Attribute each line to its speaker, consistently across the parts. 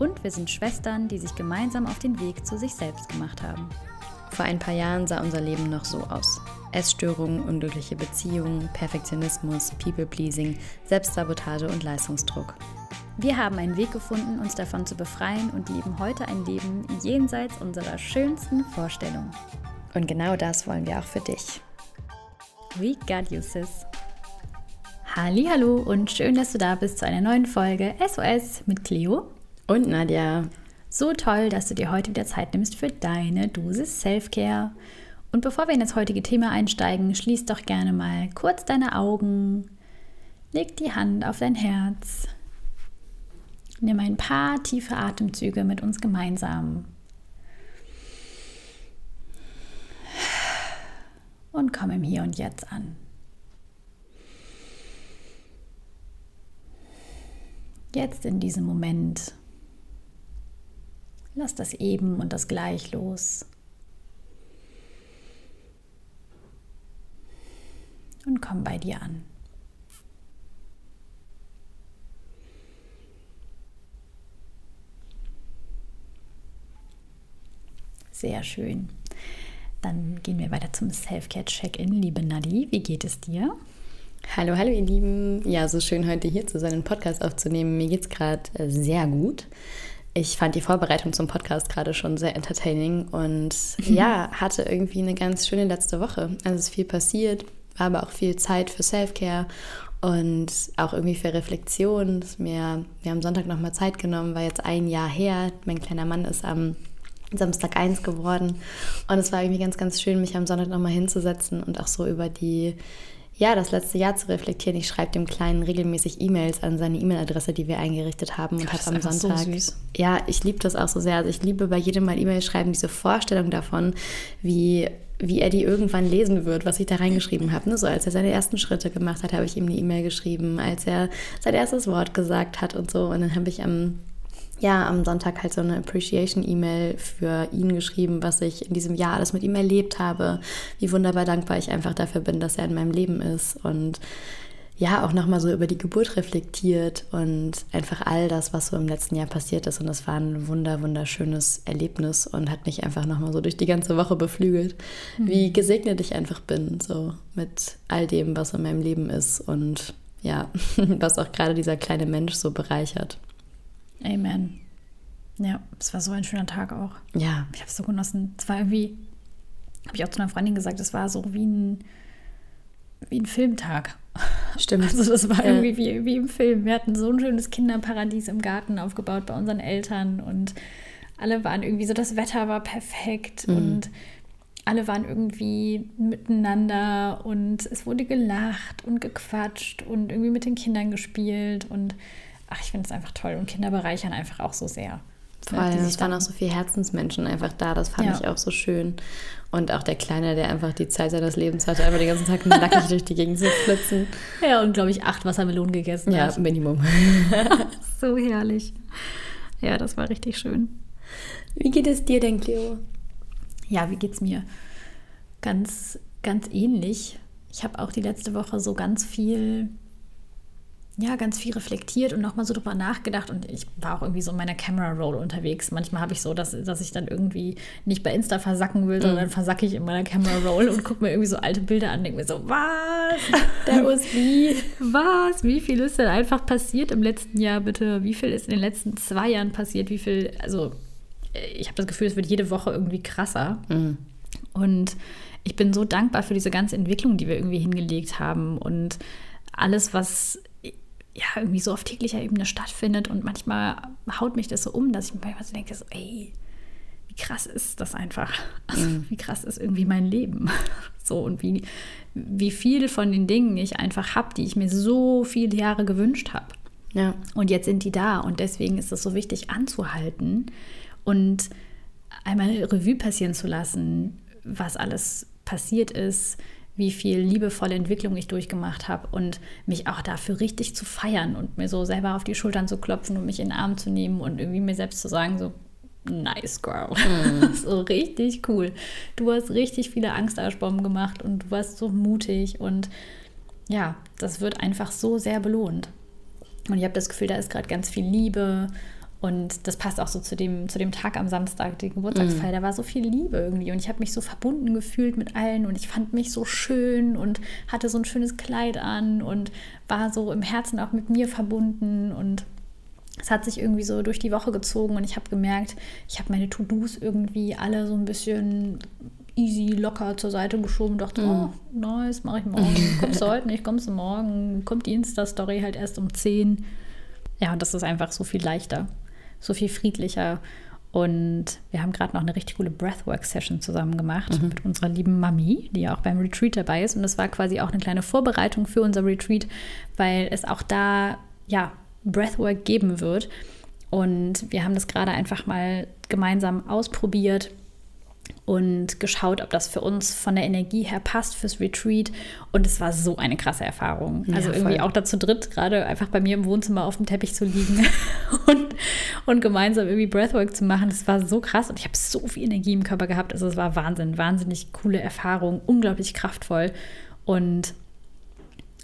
Speaker 1: Und wir sind Schwestern, die sich gemeinsam auf den Weg zu sich selbst gemacht haben.
Speaker 2: Vor ein paar Jahren sah unser Leben noch so aus. Essstörungen, unglückliche Beziehungen, Perfektionismus, People-Pleasing, Selbstsabotage und Leistungsdruck.
Speaker 1: Wir haben einen Weg gefunden, uns davon zu befreien und leben heute ein Leben jenseits unserer schönsten Vorstellungen.
Speaker 2: Und genau das wollen wir auch für dich.
Speaker 1: We got you, sis. Hallo und schön, dass du da bist zu einer neuen Folge SOS mit Cleo
Speaker 2: und Nadja.
Speaker 1: So toll, dass du dir heute wieder Zeit nimmst für deine Dosis Self-Care. Und bevor wir in das heutige Thema einsteigen, schließ doch gerne mal kurz deine Augen, leg die Hand auf dein Herz, nimm ein paar tiefe Atemzüge mit uns gemeinsam. Und komm im Hier und Jetzt an. Jetzt in diesem Moment Lass das eben und das gleich los. Und komm bei dir an. Sehr schön. Dann gehen wir weiter zum Self-Care-Check-In. Liebe Nadi, wie geht es dir?
Speaker 2: Hallo, hallo ihr Lieben. Ja, so schön heute hier zu sein, einen Podcast aufzunehmen. Mir geht es gerade äh, sehr gut. Ich fand die Vorbereitung zum Podcast gerade schon sehr entertaining und ja, hatte irgendwie eine ganz schöne letzte Woche. Also es ist viel passiert, war aber auch viel Zeit für Self-Care und auch irgendwie für Reflexion. Mir, wir haben Sonntag nochmal Zeit genommen, war jetzt ein Jahr her. Mein kleiner Mann ist am Samstag eins geworden und es war irgendwie ganz, ganz schön, mich am Sonntag nochmal hinzusetzen und auch so über die ja, das letzte Jahr zu reflektieren. Ich schreibe dem Kleinen regelmäßig E-Mails an seine E-Mail-Adresse, die wir eingerichtet haben und habe am Sonntag. So süß. Ja, ich liebe das auch so sehr. Also ich liebe bei jedem Mal E-Mail schreiben diese Vorstellung davon, wie wie er die irgendwann lesen wird, was ich da reingeschrieben habe. Ne? So als er seine ersten Schritte gemacht hat, habe ich ihm eine E-Mail geschrieben, als er sein erstes Wort gesagt hat und so. Und dann habe ich am ja, am Sonntag halt so eine Appreciation-E-Mail für ihn geschrieben, was ich in diesem Jahr alles mit ihm erlebt habe, wie wunderbar dankbar ich einfach dafür bin, dass er in meinem Leben ist und ja, auch nochmal so über die Geburt reflektiert und einfach all das, was so im letzten Jahr passiert ist. Und das war ein wunder, wunderschönes Erlebnis und hat mich einfach nochmal so durch die ganze Woche beflügelt, mhm. wie gesegnet ich einfach bin, so mit all dem, was in meinem Leben ist und ja, was auch gerade dieser kleine Mensch so bereichert.
Speaker 1: Amen. Ja, es war so ein schöner Tag auch.
Speaker 2: Ja.
Speaker 1: Ich habe es so genossen. Es war irgendwie, habe ich auch zu einer Freundin gesagt, es war so wie ein, wie ein Filmtag.
Speaker 2: Stimmt.
Speaker 1: Also das war ja. irgendwie wie, wie im Film. Wir hatten so ein schönes Kinderparadies im Garten aufgebaut bei unseren Eltern und alle waren irgendwie so, das Wetter war perfekt mhm. und alle waren irgendwie miteinander und es wurde gelacht und gequatscht und irgendwie mit den Kindern gespielt und ach, ich finde es einfach toll und Kinder bereichern einfach auch so sehr.
Speaker 2: Vor allem, es waren auch so viele Herzensmenschen einfach da, das fand ja. ich auch so schön. Und auch der Kleine, der einfach die Zeit seines Lebens hatte, einfach den ganzen Tag nackig durch die Gegend zu flitzen.
Speaker 1: Ja, und glaube ich acht Wassermelonen gegessen
Speaker 2: ja, hat. Ja, Minimum.
Speaker 1: so herrlich. Ja, das war richtig schön.
Speaker 2: Wie geht es dir denn, Cleo?
Speaker 1: Ja, wie geht's mir? Ganz, ganz ähnlich. Ich habe auch die letzte Woche so ganz viel ja, ganz viel reflektiert und nochmal so drüber nachgedacht. Und ich war auch irgendwie so in meiner Camera Roll unterwegs. Manchmal habe ich so, dass, dass ich dann irgendwie nicht bei Insta versacken will, sondern mm. versacke ich in meiner Camera Roll und gucke mir irgendwie so alte Bilder an, denke mir so, was? Der wie? Was? Wie viel ist denn einfach passiert im letzten Jahr, bitte? Wie viel ist in den letzten zwei Jahren passiert? Wie viel, also ich habe das Gefühl, es wird jede Woche irgendwie krasser. Mm. Und ich bin so dankbar für diese ganze Entwicklung, die wir irgendwie hingelegt haben und alles, was ja, irgendwie so auf täglicher Ebene stattfindet. Und manchmal haut mich das so um, dass ich mir manchmal so denke, so, ey, wie krass ist das einfach? Also, mhm. Wie krass ist irgendwie mein Leben? So, und wie, wie viel von den Dingen ich einfach habe, die ich mir so viele Jahre gewünscht habe.
Speaker 2: Ja.
Speaker 1: Und jetzt sind die da. Und deswegen ist es so wichtig anzuhalten und einmal Revue passieren zu lassen, was alles passiert ist, wie viel liebevolle Entwicklung ich durchgemacht habe und mich auch dafür richtig zu feiern und mir so selber auf die Schultern zu klopfen und mich in den Arm zu nehmen und irgendwie mir selbst zu sagen, so, nice girl. Mhm. so richtig cool. Du hast richtig viele Angstaschbomben gemacht und du warst so mutig und ja, das wird einfach so sehr belohnt. Und ich habe das Gefühl, da ist gerade ganz viel Liebe und das passt auch so zu dem, zu dem Tag am Samstag, die Geburtstagsfeier. Mm. Da war so viel Liebe irgendwie. Und ich habe mich so verbunden gefühlt mit allen. Und ich fand mich so schön und hatte so ein schönes Kleid an und war so im Herzen auch mit mir verbunden. Und es hat sich irgendwie so durch die Woche gezogen. Und ich habe gemerkt, ich habe meine To-Dos irgendwie alle so ein bisschen easy, locker zur Seite geschoben. Dachte, mm. oh, nice, mache ich morgen. Kommst du heute nicht, kommst du morgen. Kommt die Insta-Story halt erst um 10. Ja, und das ist einfach so viel leichter so viel friedlicher. Und wir haben gerade noch eine richtig coole Breathwork-Session zusammen gemacht mhm. mit unserer lieben Mami, die ja auch beim Retreat dabei ist. Und das war quasi auch eine kleine Vorbereitung für unser Retreat, weil es auch da ja Breathwork geben wird. Und wir haben das gerade einfach mal gemeinsam ausprobiert und geschaut, ob das für uns von der Energie her passt fürs Retreat. Und es war so eine krasse Erfahrung. Ja, also irgendwie voll. auch dazu dritt, gerade einfach bei mir im Wohnzimmer auf dem Teppich zu liegen und, und gemeinsam irgendwie Breathwork zu machen. Das war so krass und ich habe so viel Energie im Körper gehabt. Also es war Wahnsinn, wahnsinnig coole Erfahrung, unglaublich kraftvoll. Und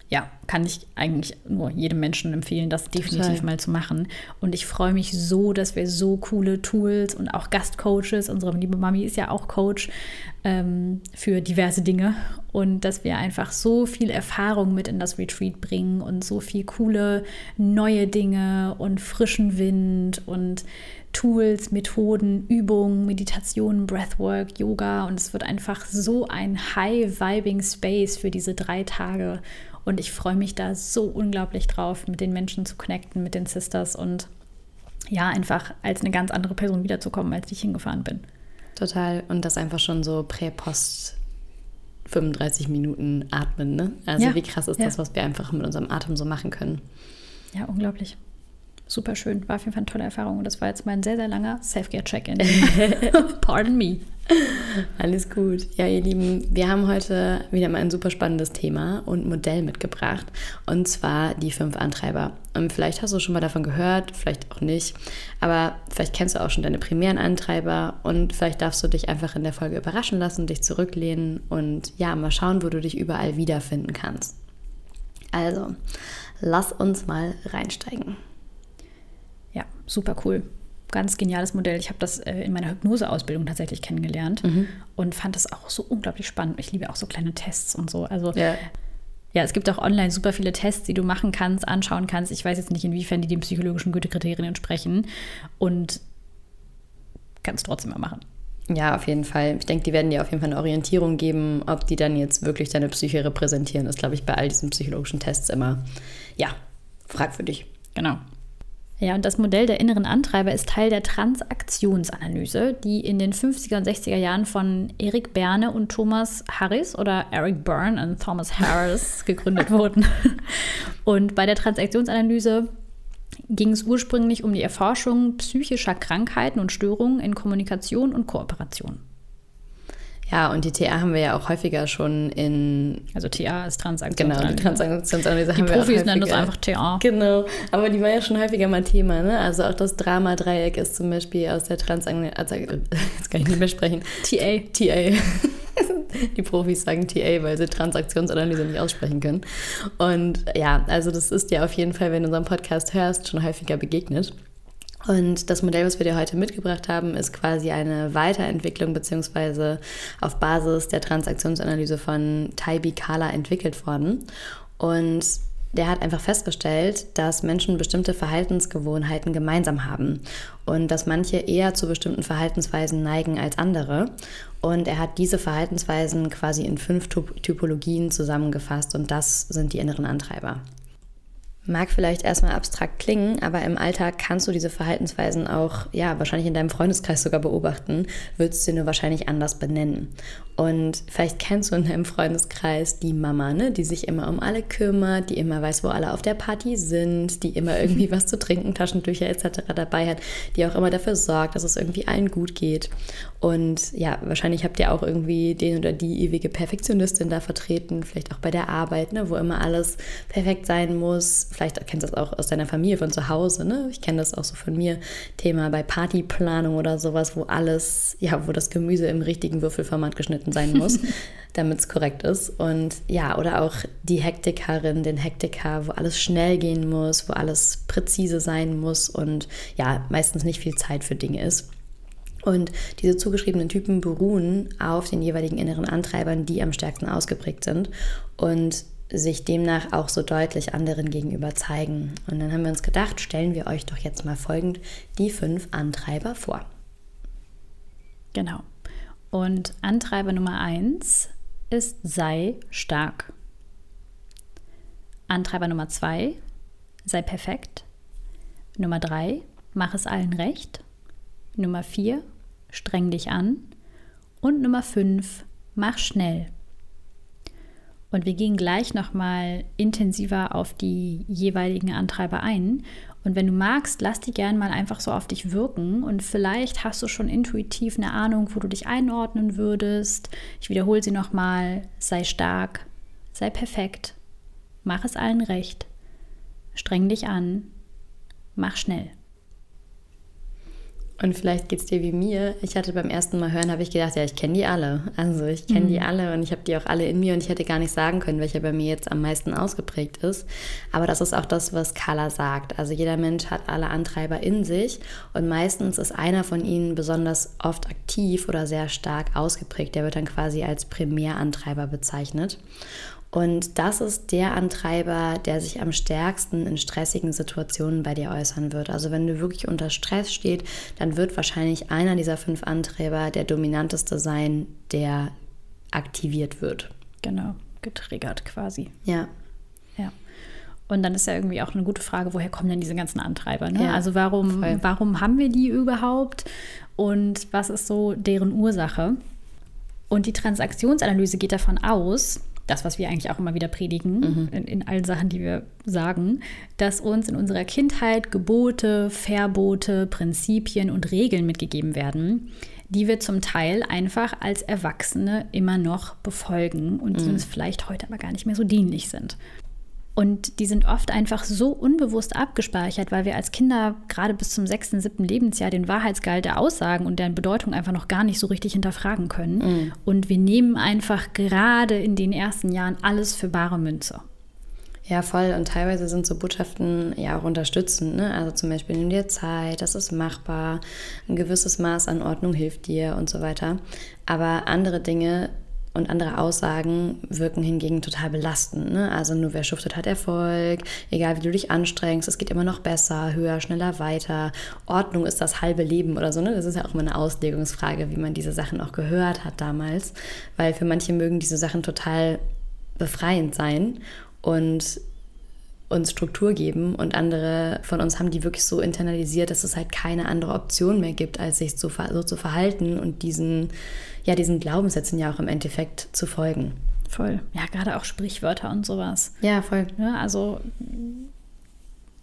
Speaker 1: ja, kann ich eigentlich nur jedem Menschen empfehlen, das definitiv Total. mal zu machen. Und ich freue mich so, dass wir so coole Tools und auch Gastcoaches, unsere liebe Mami ist ja auch Coach ähm, für diverse Dinge und dass wir einfach so viel Erfahrung mit in das Retreat bringen und so viel coole neue Dinge und frischen Wind und Tools, Methoden, Übungen, Meditationen, Breathwork, Yoga und es wird einfach so ein high-vibing Space für diese drei Tage. Und ich freue mich da so unglaublich drauf, mit den Menschen zu connecten, mit den Sisters und ja, einfach als eine ganz andere Person wiederzukommen, als ich hingefahren bin.
Speaker 2: Total. Und das einfach schon so prä-post 35 Minuten atmen, ne? Also ja, wie krass ist ja. das, was wir einfach mit unserem Atem so machen können.
Speaker 1: Ja, unglaublich super schön. War auf jeden Fall eine tolle Erfahrung. Und das war jetzt mein sehr, sehr langer Self-Care-Check-In. Pardon me.
Speaker 2: Alles gut. Ja, ihr Lieben, wir haben heute wieder mal ein super spannendes Thema und Modell mitgebracht. Und zwar die fünf Antreiber. Und vielleicht hast du schon mal davon gehört, vielleicht auch nicht. Aber vielleicht kennst du auch schon deine primären Antreiber. Und vielleicht darfst du dich einfach in der Folge überraschen lassen, dich zurücklehnen und ja, mal schauen, wo du dich überall wiederfinden kannst. Also, lass uns mal reinsteigen
Speaker 1: ja, super cool. Ganz geniales Modell. Ich habe das äh, in meiner Hypnoseausbildung tatsächlich kennengelernt mhm. und fand das auch so unglaublich spannend. Ich liebe auch so kleine Tests und so. Also ja. ja, es gibt auch online super viele Tests, die du machen kannst, anschauen kannst. Ich weiß jetzt nicht, inwiefern die den psychologischen Gütekriterien entsprechen und kannst trotzdem mal machen.
Speaker 2: Ja, auf jeden Fall. Ich denke, die werden dir auf jeden Fall eine Orientierung geben, ob die dann jetzt wirklich deine Psyche repräsentieren. Das ist, glaube ich, bei all diesen psychologischen Tests immer, ja, fragwürdig.
Speaker 1: Genau. Ja, und das Modell der inneren Antreiber ist Teil der Transaktionsanalyse, die in den 50er und 60er Jahren von Eric Berne und Thomas Harris oder Eric Byrne und Thomas Harris gegründet wurden. Und bei der Transaktionsanalyse ging es ursprünglich um die Erforschung psychischer Krankheiten und Störungen in Kommunikation und Kooperation.
Speaker 2: Ja, und die TA haben wir ja auch häufiger schon in.
Speaker 1: Also TA ist Transaktionsanalyse.
Speaker 2: Genau, die Transaktionsanalyse
Speaker 1: die haben Profis wir Profis nennen das einfach TA.
Speaker 2: Genau, aber die war ja schon häufiger mal Thema, ne? Also auch das Drama-Dreieck ist zum Beispiel aus der Transaktionsanalyse. Also, jetzt kann ich nicht mehr sprechen.
Speaker 1: TA.
Speaker 2: TA. die Profis sagen TA, weil sie Transaktionsanalyse nicht aussprechen können. Und ja, also das ist ja auf jeden Fall, wenn du unseren Podcast hörst, schon häufiger begegnet. Und das Modell, was wir dir heute mitgebracht haben, ist quasi eine Weiterentwicklung beziehungsweise auf Basis der Transaktionsanalyse von Taibi Kala entwickelt worden. Und der hat einfach festgestellt, dass Menschen bestimmte Verhaltensgewohnheiten gemeinsam haben und dass manche eher zu bestimmten Verhaltensweisen neigen als andere. Und er hat diese Verhaltensweisen quasi in fünf Typologien zusammengefasst und das sind die inneren Antreiber. Mag vielleicht erstmal abstrakt klingen, aber im Alltag kannst du diese Verhaltensweisen auch, ja, wahrscheinlich in deinem Freundeskreis sogar beobachten, würdest du nur wahrscheinlich anders benennen. Und vielleicht kennst du in deinem Freundeskreis die Mama, ne, die sich immer um alle kümmert, die immer weiß, wo alle auf der Party sind, die immer irgendwie was zu trinken, Taschentücher etc. dabei hat, die auch immer dafür sorgt, dass es irgendwie allen gut geht. Und ja, wahrscheinlich habt ihr auch irgendwie den oder die ewige Perfektionistin da vertreten, vielleicht auch bei der Arbeit, ne, wo immer alles perfekt sein muss. Vielleicht kennst du das auch aus deiner Familie von zu Hause, ne? Ich kenne das auch so von mir. Thema bei Partyplanung oder sowas, wo alles, ja, wo das Gemüse im richtigen Würfelformat geschnitten geschnitten sein muss, damit es korrekt ist. Und ja, oder auch die Hektikerin, den Hektiker, wo alles schnell gehen muss, wo alles präzise sein muss und ja, meistens nicht viel Zeit für Dinge ist. Und diese zugeschriebenen Typen beruhen auf den jeweiligen inneren Antreibern, die am stärksten ausgeprägt sind und sich demnach auch so deutlich anderen gegenüber zeigen. Und dann haben wir uns gedacht, stellen wir euch doch jetzt mal folgend die fünf Antreiber vor.
Speaker 1: Genau. Und Antreiber Nummer eins ist sei stark. Antreiber Nummer zwei, sei perfekt. Nummer drei, mach es allen recht. Nummer vier, streng dich an. Und Nummer fünf, mach schnell. Und wir gehen gleich nochmal intensiver auf die jeweiligen Antreiber ein. Und wenn du magst, lass die gern mal einfach so auf dich wirken. Und vielleicht hast du schon intuitiv eine Ahnung, wo du dich einordnen würdest. Ich wiederhole sie nochmal, sei stark, sei perfekt, mach es allen recht, streng dich an, mach schnell.
Speaker 2: Und vielleicht geht es dir wie mir. Ich hatte beim ersten Mal hören, habe ich gedacht, ja, ich kenne die alle. Also ich kenne mhm. die alle und ich habe die auch alle in mir und ich hätte gar nicht sagen können, welcher bei mir jetzt am meisten ausgeprägt ist. Aber das ist auch das, was Carla sagt. Also jeder Mensch hat alle Antreiber in sich und meistens ist einer von ihnen besonders oft aktiv oder sehr stark ausgeprägt. Der wird dann quasi als Primärantreiber bezeichnet. Und das ist der Antreiber, der sich am stärksten in stressigen Situationen bei dir äußern wird. Also wenn du wirklich unter Stress steht, dann wird wahrscheinlich einer dieser fünf Antreiber der dominanteste sein, der aktiviert wird.
Speaker 1: Genau, getriggert quasi.
Speaker 2: Ja.
Speaker 1: Ja. Und dann ist ja irgendwie auch eine gute Frage, woher kommen denn diese ganzen Antreiber? Ne? Ja, also warum, warum haben wir die überhaupt? Und was ist so deren Ursache? Und die Transaktionsanalyse geht davon aus, das, was wir eigentlich auch immer wieder predigen, mhm. in, in, allen Sachen, die wir sagen, dass uns in unserer Kindheit Gebote, Verbote, Prinzipien und Regeln mitgegeben werden, die wir zum Teil einfach als Erwachsene immer noch befolgen und die mhm. uns vielleicht heute aber gar nicht mehr so dienlich sind. Und die sind oft einfach so unbewusst abgespeichert, weil wir als Kinder gerade bis zum sechsten, siebten Lebensjahr den Wahrheitsgehalt der Aussagen und deren Bedeutung einfach noch gar nicht so richtig hinterfragen können. Mhm. Und wir nehmen einfach gerade in den ersten Jahren alles für bare Münze.
Speaker 2: Ja, voll. Und teilweise sind so Botschaften ja auch unterstützend. Ne? Also zum Beispiel nimm dir Zeit, das ist machbar, ein gewisses Maß an Ordnung hilft dir und so weiter. Aber andere Dinge und andere Aussagen wirken hingegen total belastend. Ne? Also nur wer schuftet, hat Erfolg, egal wie du dich anstrengst, es geht immer noch besser, höher, schneller, weiter. Ordnung ist das halbe Leben oder so. Ne? Das ist ja auch immer eine Auslegungsfrage, wie man diese Sachen auch gehört hat damals, weil für manche mögen diese Sachen total befreiend sein und uns Struktur geben und andere von uns haben die wirklich so internalisiert, dass es halt keine andere Option mehr gibt, als sich so, so zu verhalten und diesen, ja, diesen Glaubenssätzen ja auch im Endeffekt zu folgen.
Speaker 1: Voll. Ja, gerade auch Sprichwörter und sowas.
Speaker 2: Ja, voll.
Speaker 1: Ja, also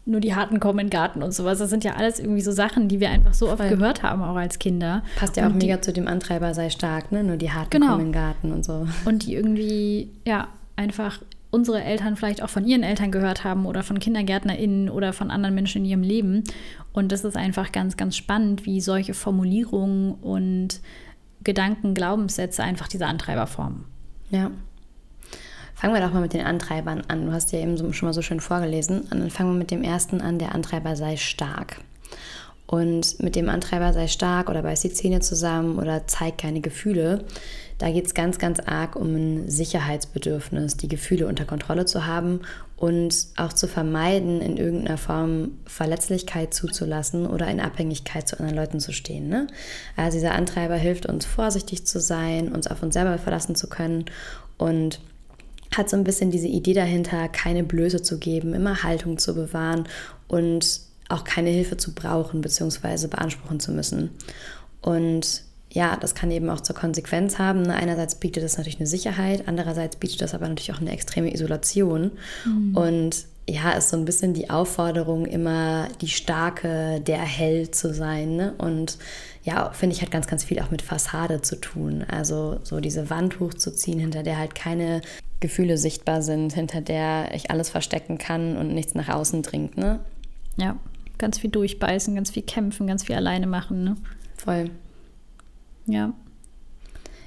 Speaker 1: nur die Harten kommen in den Garten und sowas. Das sind ja alles irgendwie so Sachen, die wir einfach so oft voll. gehört haben, auch als Kinder.
Speaker 2: Passt ja auch mega zu dem Antreiber sei stark, ne? Nur die Harten genau. kommen in den Garten und so.
Speaker 1: Und die irgendwie, ja, einfach unsere Eltern vielleicht auch von ihren Eltern gehört haben oder von KindergärtnerInnen oder von anderen Menschen in ihrem Leben. Und das ist einfach ganz, ganz spannend, wie solche Formulierungen und Gedanken, Glaubenssätze einfach diese Antreiber formen.
Speaker 2: Ja. Fangen wir doch mal mit den Antreibern an. Du hast ja eben schon mal so schön vorgelesen. Und dann fangen wir mit dem ersten an, der Antreiber sei stark. Und mit dem Antreiber sei stark oder beiß die Zähne zusammen oder zeig keine Gefühle da geht es ganz, ganz arg um ein Sicherheitsbedürfnis, die Gefühle unter Kontrolle zu haben und auch zu vermeiden, in irgendeiner Form Verletzlichkeit zuzulassen oder in Abhängigkeit zu anderen Leuten zu stehen. Ne? Also dieser Antreiber hilft uns, vorsichtig zu sein, uns auf uns selber verlassen zu können und hat so ein bisschen diese Idee dahinter, keine Blöße zu geben, immer Haltung zu bewahren und auch keine Hilfe zu brauchen bzw. beanspruchen zu müssen. Und ja, das kann eben auch zur Konsequenz haben. Ne? Einerseits bietet das natürlich eine Sicherheit, andererseits bietet das aber natürlich auch eine extreme Isolation. Mhm. Und ja, ist so ein bisschen die Aufforderung, immer die Starke, der Held zu sein. Ne? Und ja, finde ich, hat ganz, ganz viel auch mit Fassade zu tun. Also so diese Wand hochzuziehen, hinter der halt keine Gefühle sichtbar sind, hinter der ich alles verstecken kann und nichts nach außen dringt. Ne?
Speaker 1: Ja, ganz viel durchbeißen, ganz viel kämpfen, ganz viel alleine machen. Ne?
Speaker 2: Voll.
Speaker 1: Ja.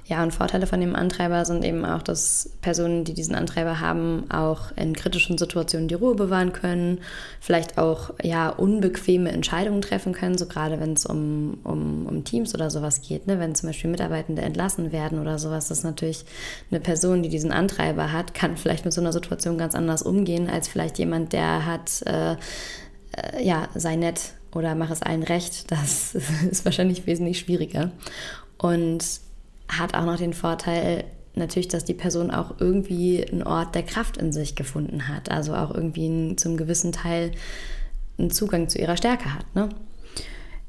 Speaker 2: Ja, und Vorteile von dem Antreiber sind eben auch, dass Personen, die diesen Antreiber haben, auch in kritischen Situationen die Ruhe bewahren können, vielleicht auch ja unbequeme Entscheidungen treffen können, so gerade wenn es um, um, um Teams oder sowas geht. Ne? Wenn zum Beispiel Mitarbeitende entlassen werden oder sowas, das ist natürlich eine Person, die diesen Antreiber hat, kann vielleicht mit so einer Situation ganz anders umgehen, als vielleicht jemand, der hat, äh, äh, ja, sei nett oder mach es allen recht. Das ist wahrscheinlich wesentlich schwieriger. Und hat auch noch den Vorteil, natürlich, dass die Person auch irgendwie einen Ort der Kraft in sich gefunden hat. Also auch irgendwie einen, zum gewissen Teil einen Zugang zu ihrer Stärke hat. Ne?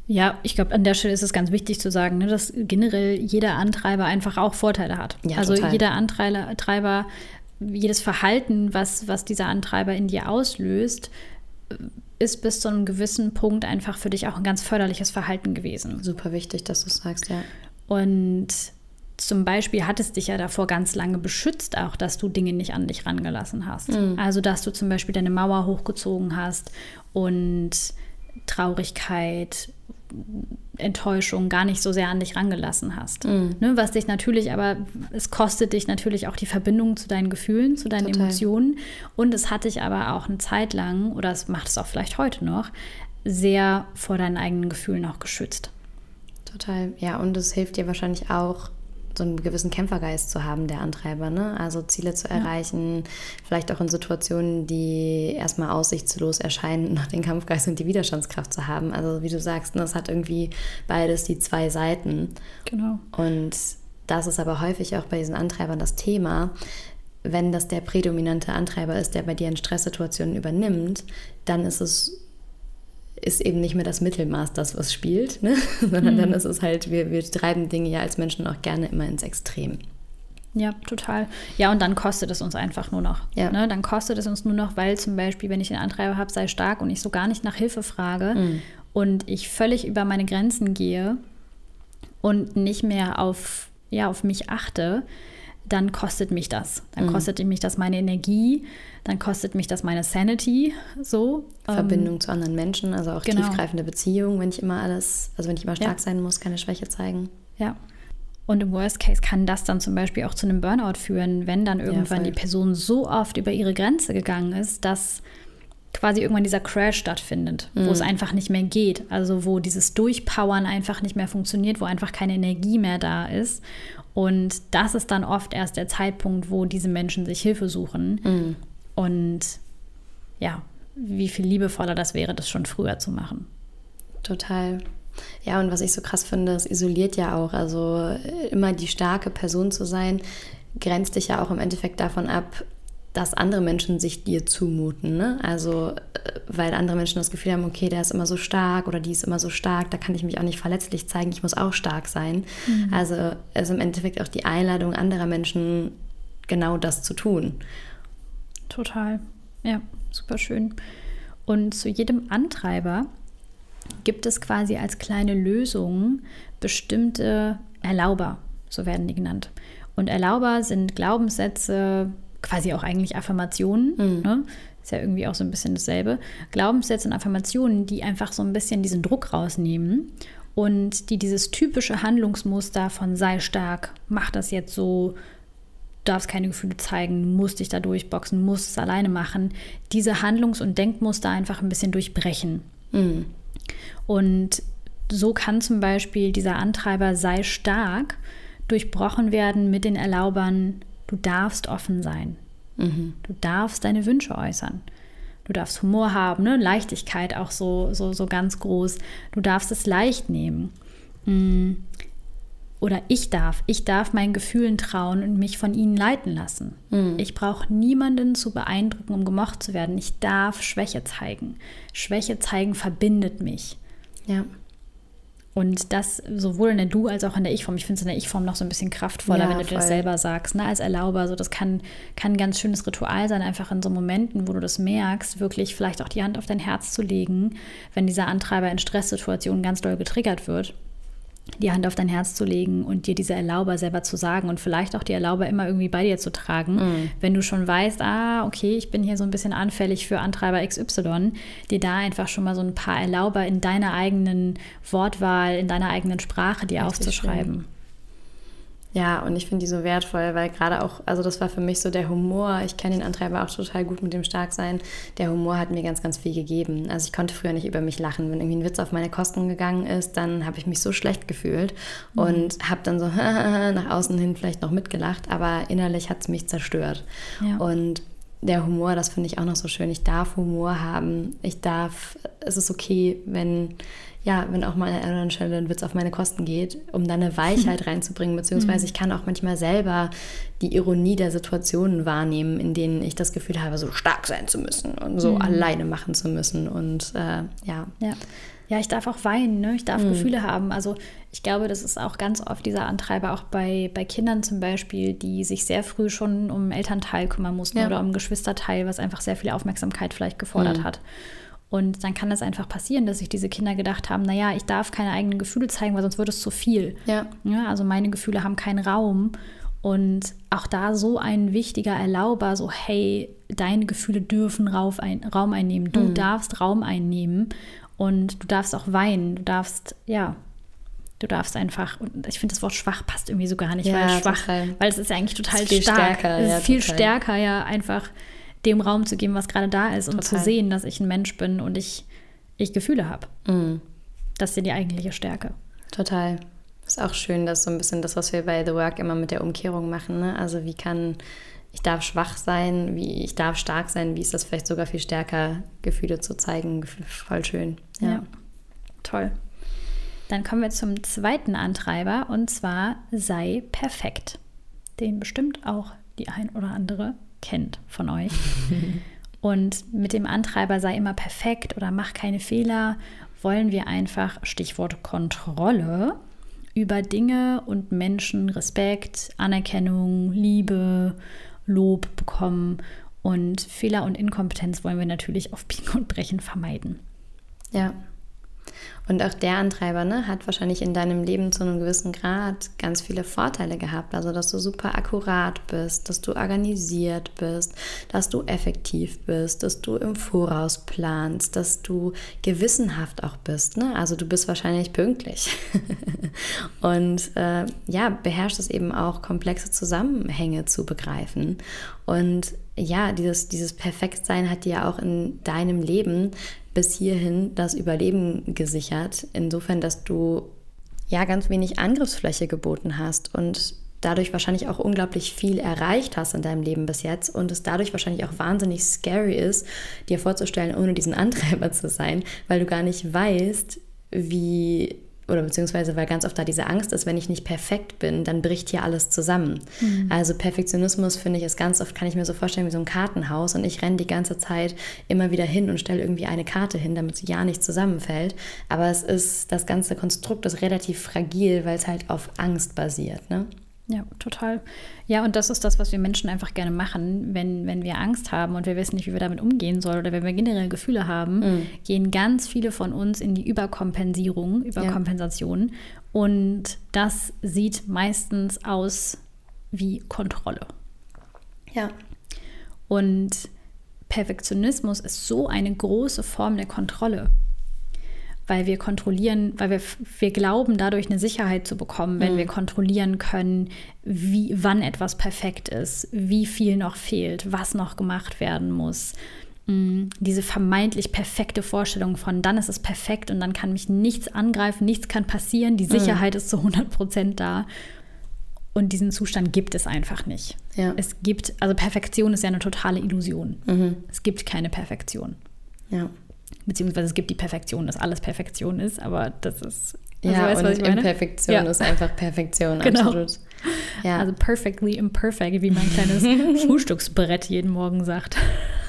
Speaker 1: Ja, ich glaube, an der Stelle ist es ganz wichtig zu sagen, ne, dass generell jeder Antreiber einfach auch Vorteile hat. Ja, also total. jeder Antreiber, jedes Verhalten, was, was dieser Antreiber in dir auslöst, ist bis zu einem gewissen Punkt einfach für dich auch ein ganz förderliches Verhalten gewesen.
Speaker 2: Super wichtig, dass du es sagst, ja.
Speaker 1: Und zum Beispiel hat es dich ja davor ganz lange beschützt, auch dass du Dinge nicht an dich rangelassen hast. Mhm. Also, dass du zum Beispiel deine Mauer hochgezogen hast und Traurigkeit, Enttäuschung gar nicht so sehr an dich rangelassen hast. Mhm. Ne, was dich natürlich aber, es kostet dich natürlich auch die Verbindung zu deinen Gefühlen, zu deinen Total. Emotionen. Und es hat dich aber auch eine Zeit lang, oder es macht es auch vielleicht heute noch, sehr vor deinen eigenen Gefühlen auch geschützt.
Speaker 2: Total, ja, und es hilft dir wahrscheinlich auch, so einen gewissen Kämpfergeist zu haben, der Antreiber, ne? Also Ziele zu erreichen, ja. vielleicht auch in Situationen, die erstmal aussichtslos erscheinen, noch den Kampfgeist und die Widerstandskraft zu haben. Also wie du sagst, ne, es hat irgendwie beides die zwei Seiten.
Speaker 1: Genau.
Speaker 2: Und das ist aber häufig auch bei diesen Antreibern das Thema. Wenn das der prädominante Antreiber ist, der bei dir in Stresssituationen übernimmt, dann ist es ist eben nicht mehr das Mittelmaß das, was spielt, ne? sondern mhm. dann ist es halt, wir, wir treiben Dinge ja als Menschen auch gerne immer ins Extrem.
Speaker 1: Ja, total. Ja, und dann kostet es uns einfach nur noch. Ja. Ne? Dann kostet es uns nur noch, weil zum Beispiel, wenn ich den Antreiber habe, sei stark und ich so gar nicht nach Hilfe frage mhm. und ich völlig über meine Grenzen gehe und nicht mehr auf, ja, auf mich achte, dann kostet mich das. Dann mhm. kostet mich das meine Energie, dann kostet mich das meine Sanity, so.
Speaker 2: Verbindung ähm, zu anderen Menschen, also auch genau. tiefgreifende Beziehungen, wenn ich immer alles, also wenn ich immer stark ja. sein muss, keine Schwäche zeigen.
Speaker 1: Ja. Und im Worst Case kann das dann zum Beispiel auch zu einem Burnout führen, wenn dann irgendwann ja, die Person so oft über ihre Grenze gegangen ist, dass quasi irgendwann dieser Crash stattfindet, mhm. wo es mhm. einfach nicht mehr geht. Also wo dieses Durchpowern einfach nicht mehr funktioniert, wo einfach keine Energie mehr da ist. Und das ist dann oft erst der Zeitpunkt, wo diese Menschen sich Hilfe suchen. Mhm. Und ja, wie viel liebevoller das wäre, das schon früher zu machen.
Speaker 2: Total. Ja, und was ich so krass finde, es isoliert ja auch. Also immer die starke Person zu sein, grenzt dich ja auch im Endeffekt davon ab, dass andere Menschen sich dir zumuten. Ne? Also, äh, weil andere Menschen das Gefühl haben, okay, der ist immer so stark oder die ist immer so stark, da kann ich mich auch nicht verletzlich zeigen, ich muss auch stark sein. Mhm. Also, es ist im Endeffekt auch die Einladung anderer Menschen, genau das zu tun.
Speaker 1: Total. Ja, super schön. Und zu jedem Antreiber gibt es quasi als kleine Lösung bestimmte Erlauber, so werden die genannt. Und Erlauber sind Glaubenssätze, quasi auch eigentlich Affirmationen. Mhm. Ne? Ist ja irgendwie auch so ein bisschen dasselbe. Glaubenssätze und Affirmationen, die einfach so ein bisschen diesen Druck rausnehmen und die dieses typische Handlungsmuster von sei stark, mach das jetzt so, darfst keine Gefühle zeigen, musst dich da durchboxen, musst es alleine machen, diese Handlungs- und Denkmuster einfach ein bisschen durchbrechen. Mhm. Und so kann zum Beispiel dieser Antreiber sei stark durchbrochen werden mit den Erlaubern Du darfst offen sein. Mhm. Du darfst deine Wünsche äußern. Du darfst Humor haben, ne? Leichtigkeit auch so, so, so ganz groß. Du darfst es leicht nehmen. Mm. oder ich darf, ich darf meinen Gefühlen trauen und mich von ihnen leiten lassen. Mhm. Ich brauche niemanden zu beeindrucken, um gemocht zu werden. Ich darf Schwäche zeigen. Schwäche zeigen verbindet mich.
Speaker 2: Ja.
Speaker 1: Und das sowohl in der Du- als auch in der Ich-Form. Ich finde es in der Ich-Form noch so ein bisschen kraftvoller, ja, wenn du voll. dir das selber sagst, ne? als Erlauber. So, das kann, kann ein ganz schönes Ritual sein, einfach in so Momenten, wo du das merkst, wirklich vielleicht auch die Hand auf dein Herz zu legen, wenn dieser Antreiber in Stresssituationen ganz doll getriggert wird die Hand auf dein Herz zu legen und dir diese Erlauber selber zu sagen und vielleicht auch die Erlauber immer irgendwie bei dir zu tragen, mm. wenn du schon weißt, ah, okay, ich bin hier so ein bisschen anfällig für Antreiber XY, dir da einfach schon mal so ein paar Erlauber in deiner eigenen Wortwahl, in deiner eigenen Sprache dir aufzuschreiben. Schön.
Speaker 2: Ja, und ich finde die so wertvoll, weil gerade auch, also das war für mich so der Humor. Ich kenne den Antreiber auch total gut mit dem Starksein. Der Humor hat mir ganz, ganz viel gegeben. Also ich konnte früher nicht über mich lachen. Wenn irgendwie ein Witz auf meine Kosten gegangen ist, dann habe ich mich so schlecht gefühlt mhm. und habe dann so nach außen hin vielleicht noch mitgelacht, aber innerlich hat es mich zerstört. Ja. Und der Humor, das finde ich auch noch so schön. Ich darf Humor haben. Ich darf, es ist okay, wenn ja, wenn auch mal an einer anderen Stelle ein Witz auf meine Kosten geht, um dann eine Weichheit reinzubringen, beziehungsweise ich kann auch manchmal selber die Ironie der Situationen wahrnehmen, in denen ich das Gefühl habe, so stark sein zu müssen und so mhm. alleine machen zu müssen und äh, ja.
Speaker 1: ja. Ja, ich darf auch weinen, ne? ich darf mhm. Gefühle haben. Also ich glaube, das ist auch ganz oft dieser Antreiber, auch bei, bei Kindern zum Beispiel, die sich sehr früh schon um Elternteil kümmern mussten ja. oder um Geschwisterteil, was einfach sehr viel Aufmerksamkeit vielleicht gefordert mhm. hat. Und dann kann das einfach passieren, dass sich diese Kinder gedacht haben, naja, ich darf keine eigenen Gefühle zeigen, weil sonst wird es zu viel.
Speaker 2: Ja.
Speaker 1: ja. Also meine Gefühle haben keinen Raum. Und auch da so ein wichtiger Erlauber, so hey, deine Gefühle dürfen Raum einnehmen. Du mhm. darfst Raum einnehmen und du darfst auch weinen. Du darfst, ja, du darfst einfach, und ich finde das Wort schwach passt irgendwie so gar nicht, ja, weil schwach, total. weil es ist ja eigentlich total ist viel stark. Stärker, es ist ja, viel total. stärker, ja, einfach dem Raum zu geben, was gerade da ist Total. und zu sehen, dass ich ein Mensch bin und ich, ich Gefühle habe. Mhm. Das ist ja die eigentliche Stärke.
Speaker 2: Total. Ist auch schön, dass so ein bisschen das, was wir bei The Work immer mit der Umkehrung machen. Ne? Also wie kann ich darf schwach sein, wie ich darf stark sein, wie ist das vielleicht sogar viel stärker, Gefühle zu zeigen. Voll schön.
Speaker 1: Ja. ja. Toll. Dann kommen wir zum zweiten Antreiber und zwar sei perfekt. Den bestimmt auch die ein oder andere kennt von euch. Und mit dem Antreiber sei immer perfekt oder mach keine Fehler, wollen wir einfach, Stichwort Kontrolle, über Dinge und Menschen Respekt, Anerkennung, Liebe, Lob bekommen. Und Fehler und Inkompetenz wollen wir natürlich auf Biegen und Brechen vermeiden.
Speaker 2: Ja, und auch der Antreiber ne, hat wahrscheinlich in deinem Leben zu einem gewissen Grad ganz viele Vorteile gehabt. Also, dass du super akkurat bist, dass du organisiert bist, dass du effektiv bist, dass du im Voraus planst, dass du gewissenhaft auch bist. Ne? Also, du bist wahrscheinlich pünktlich. und äh, ja, beherrschst es eben auch, komplexe Zusammenhänge zu begreifen. Und ja, dieses, dieses Perfektsein hat dir auch in deinem Leben bis hierhin das Überleben gesichert. Insofern, dass du ja ganz wenig Angriffsfläche geboten hast und dadurch wahrscheinlich auch unglaublich viel erreicht hast in deinem Leben bis jetzt und es dadurch wahrscheinlich auch wahnsinnig scary ist, dir vorzustellen, ohne diesen Antreiber zu sein, weil du gar nicht weißt, wie oder beziehungsweise weil ganz oft da diese Angst ist, wenn ich nicht perfekt bin, dann bricht hier alles zusammen. Mhm. Also Perfektionismus finde ich ist ganz oft, kann ich mir so vorstellen, wie so ein Kartenhaus und ich renne die ganze Zeit immer wieder hin und stelle irgendwie eine Karte hin, damit sie ja nicht zusammenfällt. Aber es ist, das ganze Konstrukt ist relativ fragil, weil es halt auf Angst basiert. Ne?
Speaker 1: Ja, total. Ja, und das ist das, was wir Menschen einfach gerne machen, wenn, wenn wir Angst haben und wir wissen nicht, wie wir damit umgehen sollen oder wenn wir generell Gefühle haben, mhm. gehen ganz viele von uns in die Überkompensierung, Überkompensation. Ja. Und das sieht meistens aus wie Kontrolle.
Speaker 2: Ja.
Speaker 1: Und Perfektionismus ist so eine große Form der Kontrolle weil wir kontrollieren, weil wir, wir glauben, dadurch eine Sicherheit zu bekommen, wenn mhm. wir kontrollieren können, wie, wann etwas perfekt ist, wie viel noch fehlt, was noch gemacht werden muss. Mhm. Diese vermeintlich perfekte Vorstellung von, dann ist es perfekt und dann kann mich nichts angreifen, nichts kann passieren, die mhm. Sicherheit mhm. ist zu 100 Prozent da. Und diesen Zustand gibt es einfach nicht.
Speaker 2: Ja.
Speaker 1: Es gibt, also Perfektion ist ja eine totale Illusion. Mhm. Es gibt keine Perfektion.
Speaker 2: Ja
Speaker 1: beziehungsweise es gibt die Perfektion, dass alles Perfektion ist, aber das ist
Speaker 2: Also, ja, weißt, und Imperfektion ja. ist einfach Perfektion, genau. absolut.
Speaker 1: Ja. Also perfectly imperfect, wie mein kleines Frühstücksbrett jeden Morgen sagt.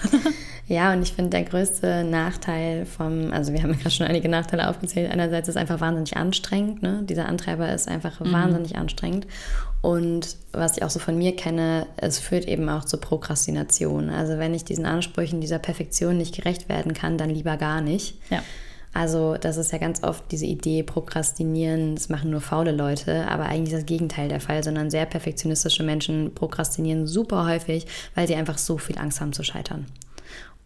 Speaker 2: Ja, und ich finde, der größte Nachteil vom, also wir haben ja gerade schon einige Nachteile aufgezählt. Einerseits ist es einfach wahnsinnig anstrengend. Ne? Dieser Antreiber ist einfach mhm. wahnsinnig anstrengend. Und was ich auch so von mir kenne, es führt eben auch zur Prokrastination. Also wenn ich diesen Ansprüchen dieser Perfektion nicht gerecht werden kann, dann lieber gar nicht. Ja. Also das ist ja ganz oft diese Idee, Prokrastinieren, das machen nur faule Leute, aber eigentlich ist das Gegenteil der Fall, sondern sehr perfektionistische Menschen prokrastinieren super häufig, weil sie einfach so viel Angst haben zu scheitern.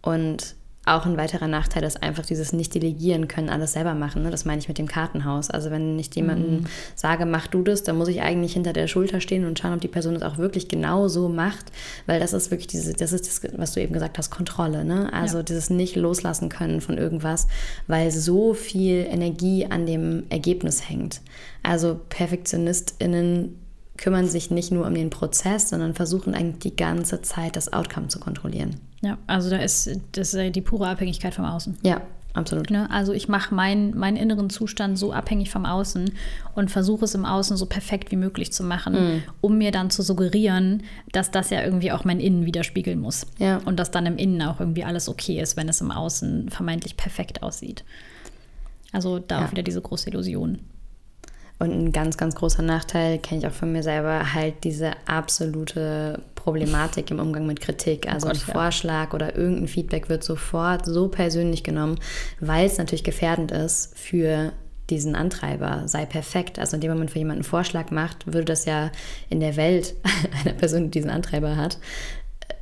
Speaker 2: Und auch ein weiterer Nachteil ist einfach dieses Nicht-Delegieren können, alles selber machen. Ne? Das meine ich mit dem Kartenhaus. Also wenn ich jemandem mhm. sage, mach du das, dann muss ich eigentlich hinter der Schulter stehen und schauen, ob die Person das auch wirklich genau so macht. Weil das ist wirklich diese, das ist das, was du eben gesagt hast, Kontrolle. Ne? Also ja. dieses nicht loslassen können von irgendwas, weil so viel Energie an dem Ergebnis hängt. Also PerfektionistInnen kümmern sich nicht nur um den Prozess, sondern versuchen eigentlich die ganze Zeit das Outcome zu kontrollieren.
Speaker 1: Ja, also da ist das ist die pure Abhängigkeit vom Außen.
Speaker 2: Ja, absolut.
Speaker 1: Ne? Also ich mache mein, meinen inneren Zustand so abhängig vom Außen und versuche es im Außen so perfekt wie möglich zu machen, mm. um mir dann zu suggerieren, dass das ja irgendwie auch mein Innen widerspiegeln muss. Ja. Und dass dann im Innen auch irgendwie alles okay ist, wenn es im Außen vermeintlich perfekt aussieht. Also da ja. auch wieder diese große Illusion.
Speaker 2: Und ein ganz, ganz großer Nachteil, kenne ich auch von mir selber, halt diese absolute Problematik im Umgang mit Kritik. Oh also oh Gott, ein ja. Vorschlag oder irgendein Feedback wird sofort so persönlich genommen, weil es natürlich gefährdend ist für diesen Antreiber, sei perfekt. Also in dem Moment, wo jemand einen Vorschlag macht, würde das ja in der Welt einer Person, die diesen Antreiber hat,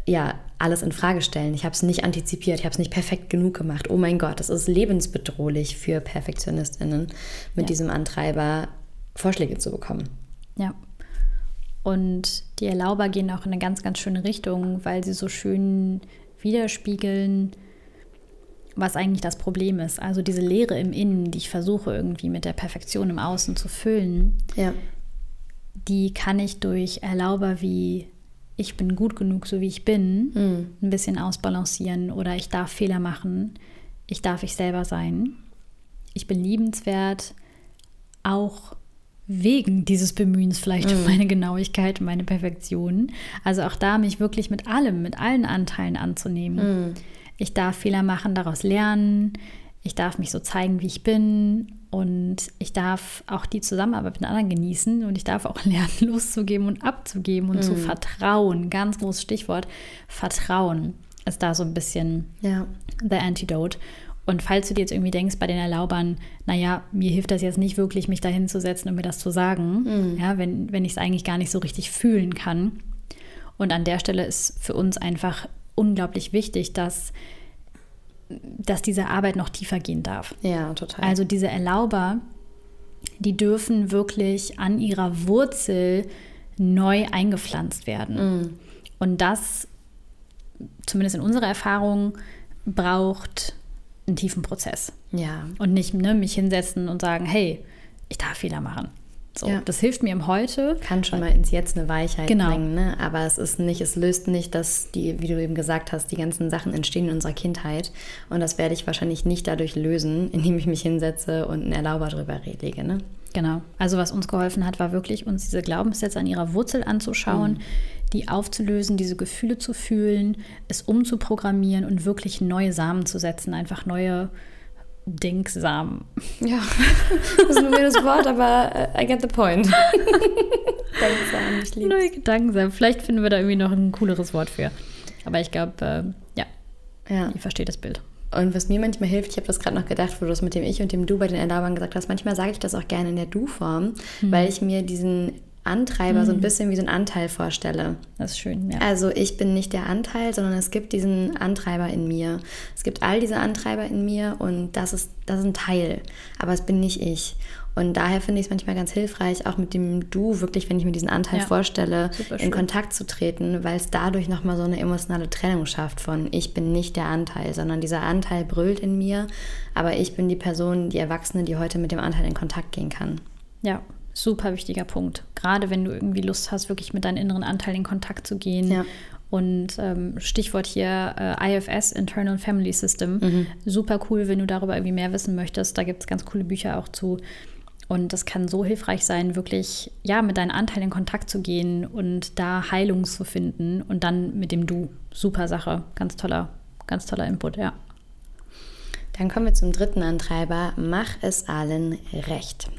Speaker 2: ja, alles in Frage stellen. Ich habe es nicht antizipiert, ich habe es nicht perfekt genug gemacht. Oh mein Gott, das ist lebensbedrohlich für PerfektionistInnen, mit ja. diesem Antreiber Vorschläge zu bekommen.
Speaker 1: Ja. Und die Erlauber gehen auch in eine ganz, ganz schöne Richtung, weil sie so schön widerspiegeln, was eigentlich das Problem ist. Also diese Leere im Innen, die ich versuche irgendwie mit der Perfektion im Außen zu füllen, ja. die kann ich durch Erlauber wie ich bin gut genug, so wie ich bin, mhm. ein bisschen ausbalancieren oder ich darf Fehler machen, ich darf ich selber sein, ich bin liebenswert, auch wegen dieses Bemühens vielleicht um mhm. meine Genauigkeit, meine Perfektion. Also auch da mich wirklich mit allem, mit allen Anteilen anzunehmen. Mm. Ich darf Fehler machen, daraus lernen. Ich darf mich so zeigen, wie ich bin. Und ich darf auch die Zusammenarbeit mit anderen genießen. Und ich darf auch lernen, loszugeben und abzugeben und mm. zu mhm. vertrauen. Ganz großes Stichwort. Vertrauen ist da so ein bisschen ja. the antidote. Und falls du dir jetzt irgendwie denkst bei den Erlaubern, naja, mir hilft das jetzt nicht wirklich, mich da hinzusetzen und mir das zu sagen, mhm. ja, wenn, wenn ich es eigentlich gar nicht so richtig fühlen kann. Und an der Stelle ist für uns einfach unglaublich wichtig, dass, dass diese Arbeit noch tiefer gehen darf.
Speaker 2: Ja, total.
Speaker 1: Also diese Erlauber, die dürfen wirklich an ihrer Wurzel neu eingepflanzt werden. Mhm. Und das, zumindest in unserer Erfahrung, braucht einen tiefen Prozess.
Speaker 2: Ja.
Speaker 1: Und nicht ne, mich hinsetzen und sagen, hey, ich darf Fehler machen. So, ja. Das hilft mir im Heute.
Speaker 2: Kann schon mal ins Jetzt eine Weichheit genau. bringen, ne? aber es ist nicht, es löst nicht, dass die, wie du eben gesagt hast, die ganzen Sachen entstehen in unserer Kindheit. Und das werde ich wahrscheinlich nicht dadurch lösen, indem ich mich hinsetze und einen Erlauber drüber lege. Ne?
Speaker 1: Genau. Also was uns geholfen hat, war wirklich, uns diese Glaubenssätze an ihrer Wurzel anzuschauen, mhm. die aufzulösen, diese Gefühle zu fühlen, es umzuprogrammieren und wirklich neue Samen zu setzen, einfach neue Denksamen.
Speaker 2: Ja, das ist ein weirdes Wort, aber uh, I get the point.
Speaker 1: Denksamen, ich liebe Neue Gedankensamen. Vielleicht finden wir da irgendwie noch ein cooleres Wort für. Aber ich glaube, äh, ja, ja, ich verstehe das Bild.
Speaker 2: Und was mir manchmal hilft, ich habe das gerade noch gedacht, wo du das mit dem Ich und dem Du bei den Erlaubern gesagt hast, manchmal sage ich das auch gerne in der Du-Form, hm. weil ich mir diesen Antreiber mhm. so ein hm. bisschen wie so ein Anteil vorstelle.
Speaker 1: Das ist schön, ja.
Speaker 2: Also ich bin nicht der Anteil, sondern es gibt diesen Antreiber in mir. Es gibt all diese Antreiber in mir und das ist, das ist ein Teil, aber es bin nicht ich. Und daher finde ich es manchmal ganz hilfreich, auch mit dem Du wirklich, wenn ich mir diesen Anteil ja, vorstelle, in Kontakt zu treten, weil es dadurch nochmal so eine emotionale Trennung schafft von ich bin nicht der Anteil, sondern dieser Anteil brüllt in mir, aber ich bin die Person, die Erwachsene, die heute mit dem Anteil in Kontakt gehen kann.
Speaker 1: Ja, super wichtiger Punkt. Gerade wenn du irgendwie Lust hast, wirklich mit deinem inneren Anteil in Kontakt zu gehen. Ja. Und ähm, Stichwort hier äh, IFS, Internal Family System. Mhm. Super cool, wenn du darüber irgendwie mehr wissen möchtest. Da gibt es ganz coole Bücher auch zu. Und das kann so hilfreich sein, wirklich ja mit deinen Anteilen in Kontakt zu gehen und da Heilung zu finden und dann mit dem Du. Super Sache, ganz toller, ganz toller Input, ja.
Speaker 2: Dann kommen wir zum dritten Antreiber. Mach es allen recht.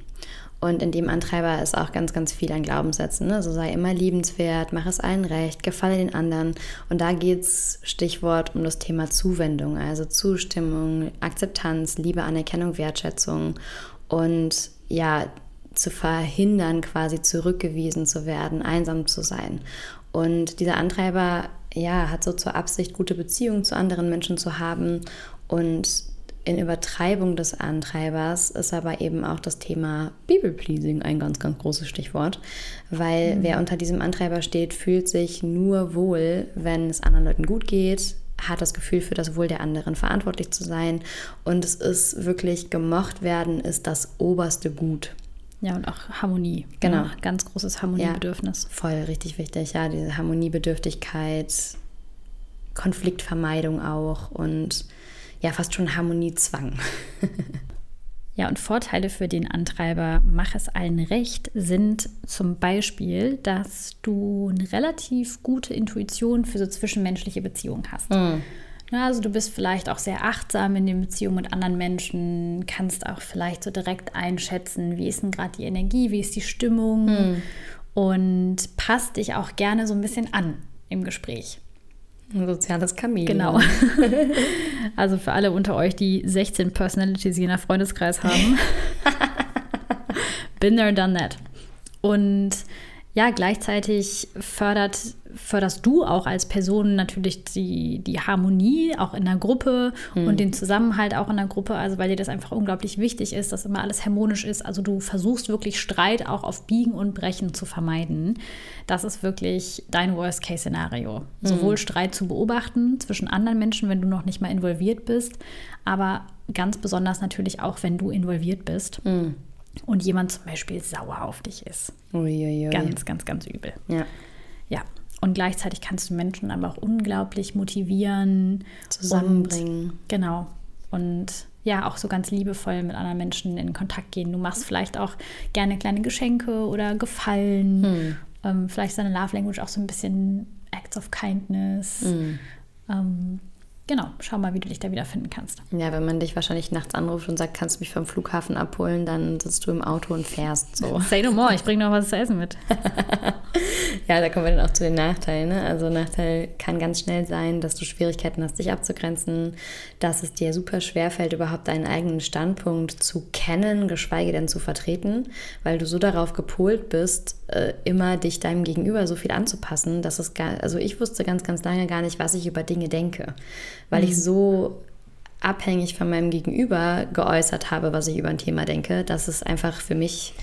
Speaker 2: Und in dem Antreiber ist auch ganz, ganz viel an Glaubenssätzen. Ne? So sei immer liebenswert, mach es allen recht, gefalle den anderen. Und da geht es, Stichwort, um das Thema Zuwendung, also Zustimmung, Akzeptanz, Liebe, Anerkennung, Wertschätzung. Und ja, zu verhindern, quasi zurückgewiesen zu werden, einsam zu sein. Und dieser Antreiber, ja, hat so zur Absicht, gute Beziehungen zu anderen Menschen zu haben. Und in Übertreibung des Antreibers ist aber eben auch das Thema People-Pleasing ein ganz, ganz großes Stichwort, weil mhm. wer unter diesem Antreiber steht, fühlt sich nur wohl, wenn es anderen Leuten gut geht, hat das Gefühl, für das Wohl der anderen verantwortlich zu sein. Und es ist wirklich gemocht werden, ist das oberste Gut.
Speaker 1: Ja, und auch Harmonie. Genau. Ja, ganz großes Harmoniebedürfnis.
Speaker 2: Ja, voll, richtig wichtig. Ja, diese Harmoniebedürftigkeit, Konfliktvermeidung auch und ja, fast schon Harmoniezwang.
Speaker 1: Ja, und Vorteile für den Antreiber, mach es allen recht, sind zum Beispiel, dass du eine relativ gute Intuition für so zwischenmenschliche Beziehungen hast. Mhm. Also du bist vielleicht auch sehr achtsam in den Beziehungen mit anderen Menschen, kannst auch vielleicht so direkt einschätzen, wie ist denn gerade die Energie, wie ist die Stimmung mhm. und passt dich auch gerne so ein bisschen an im Gespräch.
Speaker 2: Ein soziales Kamel.
Speaker 1: Genau. also für alle unter euch, die 16 Personalities je nach Freundeskreis haben. Been there, done that. Und ja, gleichzeitig fördert, förderst du auch als Person natürlich die, die Harmonie auch in der Gruppe mhm. und den Zusammenhalt auch in der Gruppe, also weil dir das einfach unglaublich wichtig ist, dass immer alles harmonisch ist. Also du versuchst wirklich Streit auch auf Biegen und Brechen zu vermeiden. Das ist wirklich dein Worst-Case-Szenario. Mhm. Sowohl Streit zu beobachten zwischen anderen Menschen, wenn du noch nicht mal involviert bist, aber ganz besonders natürlich auch, wenn du involviert bist. Mhm und jemand zum Beispiel sauer auf dich ist. Uiuiui. Ganz, ganz, ganz übel. Ja. Ja. Und gleichzeitig kannst du Menschen aber auch unglaublich motivieren.
Speaker 2: Zusammenbringen.
Speaker 1: Und, genau. Und ja, auch so ganz liebevoll mit anderen Menschen in Kontakt gehen. Du machst vielleicht auch gerne kleine Geschenke oder Gefallen. Hm. Ähm, vielleicht seine Love Language auch so ein bisschen Acts of Kindness. Hm. Ähm, genau, schau mal, wie du dich da wiederfinden kannst.
Speaker 2: Ja, wenn man dich wahrscheinlich nachts anruft und sagt, kannst du mich vom Flughafen abholen, dann sitzt du im Auto und fährst so.
Speaker 1: Say no more, ich bringe noch was zu essen mit.
Speaker 2: ja, da kommen wir dann auch zu den Nachteilen. Ne? Also Nachteil kann ganz schnell sein, dass du Schwierigkeiten hast, dich abzugrenzen, dass es dir super schwer fällt, überhaupt deinen eigenen Standpunkt zu kennen, geschweige denn zu vertreten, weil du so darauf gepolt bist, äh, immer dich deinem Gegenüber so viel anzupassen, dass es gar, also ich wusste ganz, ganz lange gar nicht, was ich über Dinge denke weil mhm. ich so abhängig von meinem Gegenüber geäußert habe, was ich über ein Thema denke, dass es einfach für mich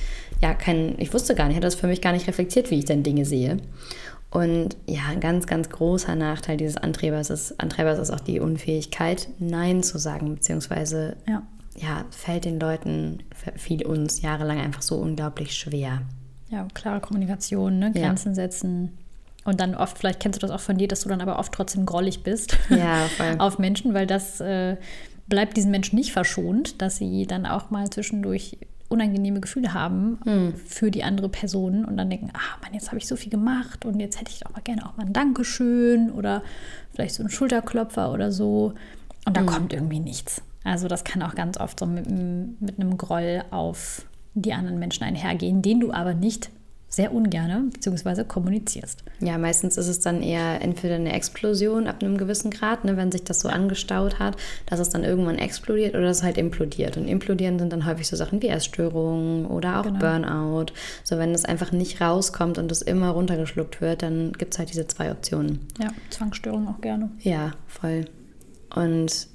Speaker 2: ja kein, ich wusste gar nicht, ich hatte das für mich gar nicht reflektiert, wie ich denn Dinge sehe. Und ja, ein ganz, ganz großer Nachteil dieses Antreibers ist, Antreibers ist auch die Unfähigkeit, Nein zu sagen, beziehungsweise ja. ja, fällt den Leuten, fiel uns jahrelang einfach so unglaublich schwer.
Speaker 1: Ja, klare Kommunikation, ne? Grenzen ja. setzen, und dann oft, vielleicht kennst du das auch von dir, dass du dann aber oft trotzdem grollig bist ja, auf Menschen, weil das äh, bleibt diesen Menschen nicht verschont, dass sie dann auch mal zwischendurch unangenehme Gefühle haben hm. für die andere Person und dann denken, ah Mann, jetzt habe ich so viel gemacht und jetzt hätte ich doch mal gerne auch mal ein Dankeschön oder vielleicht so einen Schulterklopfer oder so. Und da hm. kommt irgendwie nichts. Also das kann auch ganz oft so mit, mit einem Groll auf die anderen Menschen einhergehen, den du aber nicht sehr ungerne bzw. kommunizierst.
Speaker 2: Ja, meistens ist es dann eher entweder eine Explosion ab einem gewissen Grad, ne, wenn sich das so angestaut hat, dass es dann irgendwann explodiert oder es halt implodiert. Und implodieren sind dann häufig so Sachen wie Essstörungen oder auch genau. Burnout. So, wenn es einfach nicht rauskommt und es immer runtergeschluckt wird, dann gibt es halt diese zwei Optionen.
Speaker 1: Ja, Zwangsstörungen auch gerne.
Speaker 2: Ja, voll. Und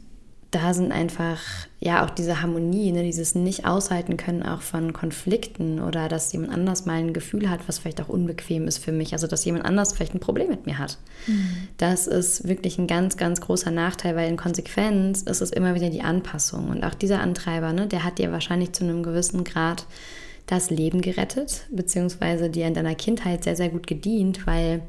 Speaker 2: da sind einfach, ja, auch diese Harmonie, ne, dieses Nicht-Aushalten können auch von Konflikten oder dass jemand anders mal ein Gefühl hat, was vielleicht auch unbequem ist für mich. Also, dass jemand anders vielleicht ein Problem mit mir hat. Mhm. Das ist wirklich ein ganz, ganz großer Nachteil, weil in Konsequenz ist es immer wieder die Anpassung. Und auch dieser Antreiber, ne, der hat dir wahrscheinlich zu einem gewissen Grad das Leben gerettet, beziehungsweise dir in deiner Kindheit sehr, sehr gut gedient, weil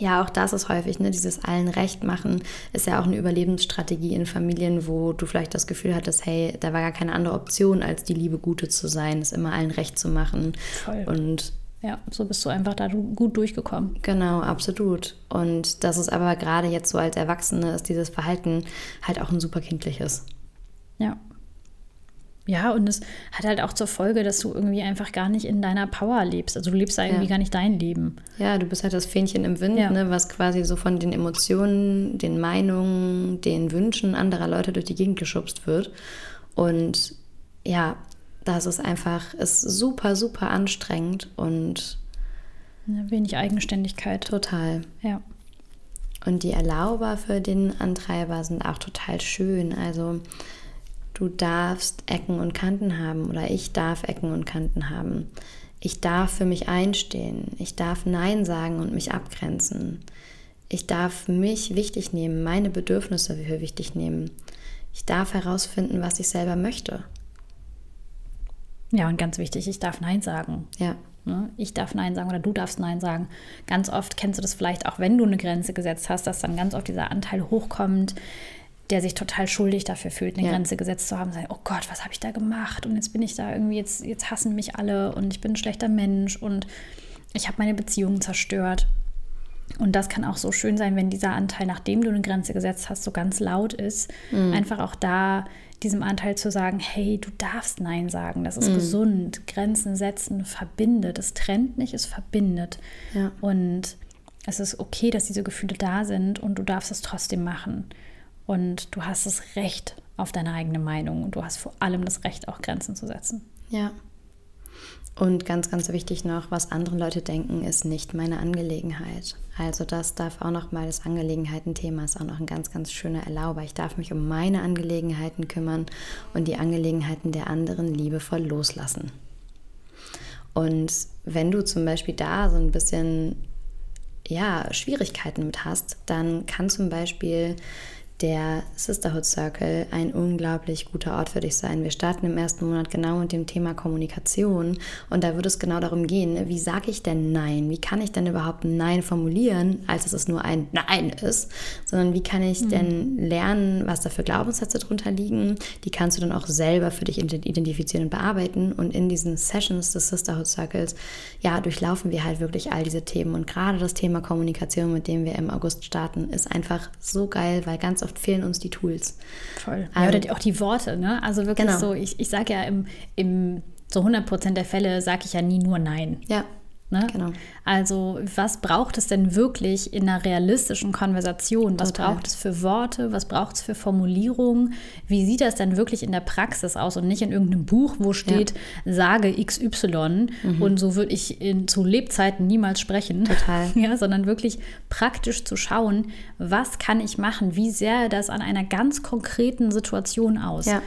Speaker 2: ja, auch das ist häufig, ne, dieses allen Recht machen ist ja auch eine Überlebensstrategie in Familien, wo du vielleicht das Gefühl hattest, hey, da war gar keine andere Option, als die Liebe Gute zu sein, es immer allen Recht zu machen.
Speaker 1: Voll.
Speaker 2: Und
Speaker 1: Ja, so bist du einfach da gut durchgekommen.
Speaker 2: Genau, absolut. Und das ist aber gerade jetzt so als Erwachsene ist dieses Verhalten halt auch ein super kindliches.
Speaker 1: Ja. Ja, und es hat halt auch zur Folge, dass du irgendwie einfach gar nicht in deiner Power lebst. Also du lebst da irgendwie
Speaker 2: Ja.
Speaker 1: gar nicht dein Leben.
Speaker 2: Ja, du bist halt das Fähnchen im Wind,
Speaker 1: Ja.
Speaker 2: ne, was quasi so von den Emotionen, den Meinungen, den Wünschen anderer Leute durch die Gegend geschubst wird. Und ja, das ist einfach, ist super, super anstrengend und
Speaker 1: wenig Eigenständigkeit.
Speaker 2: total.
Speaker 1: Ja.
Speaker 2: Und die Erlauber für den Antreiber sind auch total schön. Also du darfst Ecken und Kanten haben oder ich darf Ecken und Kanten haben. Ich darf für mich einstehen. Ich darf Nein sagen und mich abgrenzen. Ich darf mich wichtig nehmen, meine Bedürfnisse für wichtig nehmen. Ich darf herausfinden, was ich selber möchte.
Speaker 1: Ja, und ganz wichtig, ich darf Nein sagen.
Speaker 2: Ja,
Speaker 1: Ne? Ich darf Nein sagen oder du darfst Nein sagen. Ganz oft kennst du das vielleicht auch, wenn du eine Grenze gesetzt hast, dass dann ganz oft dieser Anteil hochkommt, der sich total schuldig dafür fühlt, eine
Speaker 2: Ja.
Speaker 1: Grenze gesetzt zu haben. Sagen, oh Gott, was habe ich da gemacht? Und jetzt bin ich da irgendwie, jetzt, jetzt hassen mich alle und ich bin ein schlechter Mensch und ich habe meine Beziehungen zerstört. Und das kann auch so schön sein, wenn dieser Anteil, nachdem du eine Grenze gesetzt hast, so ganz laut ist. Einfach auch da diesem Anteil zu sagen, hey, du darfst Nein sagen, das ist gesund. Grenzen setzen verbindet. Es trennt nicht, es verbindet.
Speaker 2: Ja.
Speaker 1: Und es ist okay, dass diese Gefühle da sind und du darfst es trotzdem machen. Und du hast das Recht auf deine eigene Meinung und du hast vor allem das Recht, auch Grenzen zu setzen.
Speaker 2: ja. Und ganz, ganz wichtig noch, was andere Leute denken, ist nicht meine Angelegenheit. Also das darf auch noch mal das Angelegenheitenthema ist auch noch ein ganz, ganz schöner Erlauber. Ich darf mich um meine Angelegenheiten kümmern und die Angelegenheiten der anderen liebevoll loslassen. Und wenn du zum Beispiel da so ein bisschen ja, Schwierigkeiten mit hast, dann kann zum Beispiel der Sisterhood Circle ein unglaublich guter Ort für dich sein. Wir starten im ersten Monat genau mit dem Thema Kommunikation und da wird es genau darum gehen, wie sage ich denn Nein? Wie kann ich denn überhaupt ein Nein formulieren, als dass es nur ein Nein ist, sondern wie kann ich denn lernen, was da für Glaubenssätze drunter liegen? Die kannst du dann auch selber für dich identifizieren und bearbeiten und in diesen Sessions des Sisterhood Circles, ja, durchlaufen wir halt wirklich all diese Themen und gerade das Thema Kommunikation, mit dem wir im August starten, ist einfach so geil, weil ganz oft fehlen uns die Tools.
Speaker 1: Voll.
Speaker 2: Also-
Speaker 1: ja, oder die, auch die Worte, ne? Also wirklich
Speaker 2: Genau.
Speaker 1: so, ich, ich sage ja im, im so 100% der Fälle sage ich ja nie nur Nein.
Speaker 2: Ja,
Speaker 1: Ne?
Speaker 2: Genau.
Speaker 1: Also was braucht es denn wirklich in einer realistischen Konversation? Was
Speaker 2: Total.
Speaker 1: braucht es für Worte? Was braucht es für Formulierungen? Wie sieht das denn wirklich in der Praxis aus und nicht in irgendeinem Buch, wo steht, sage XY und so würde ich in, zu Lebzeiten niemals sprechen.
Speaker 2: Mhm. Total.
Speaker 1: Ja, sondern wirklich praktisch zu schauen, was kann ich machen? Wie sähe das an einer ganz konkreten Situation aus?
Speaker 2: Ja.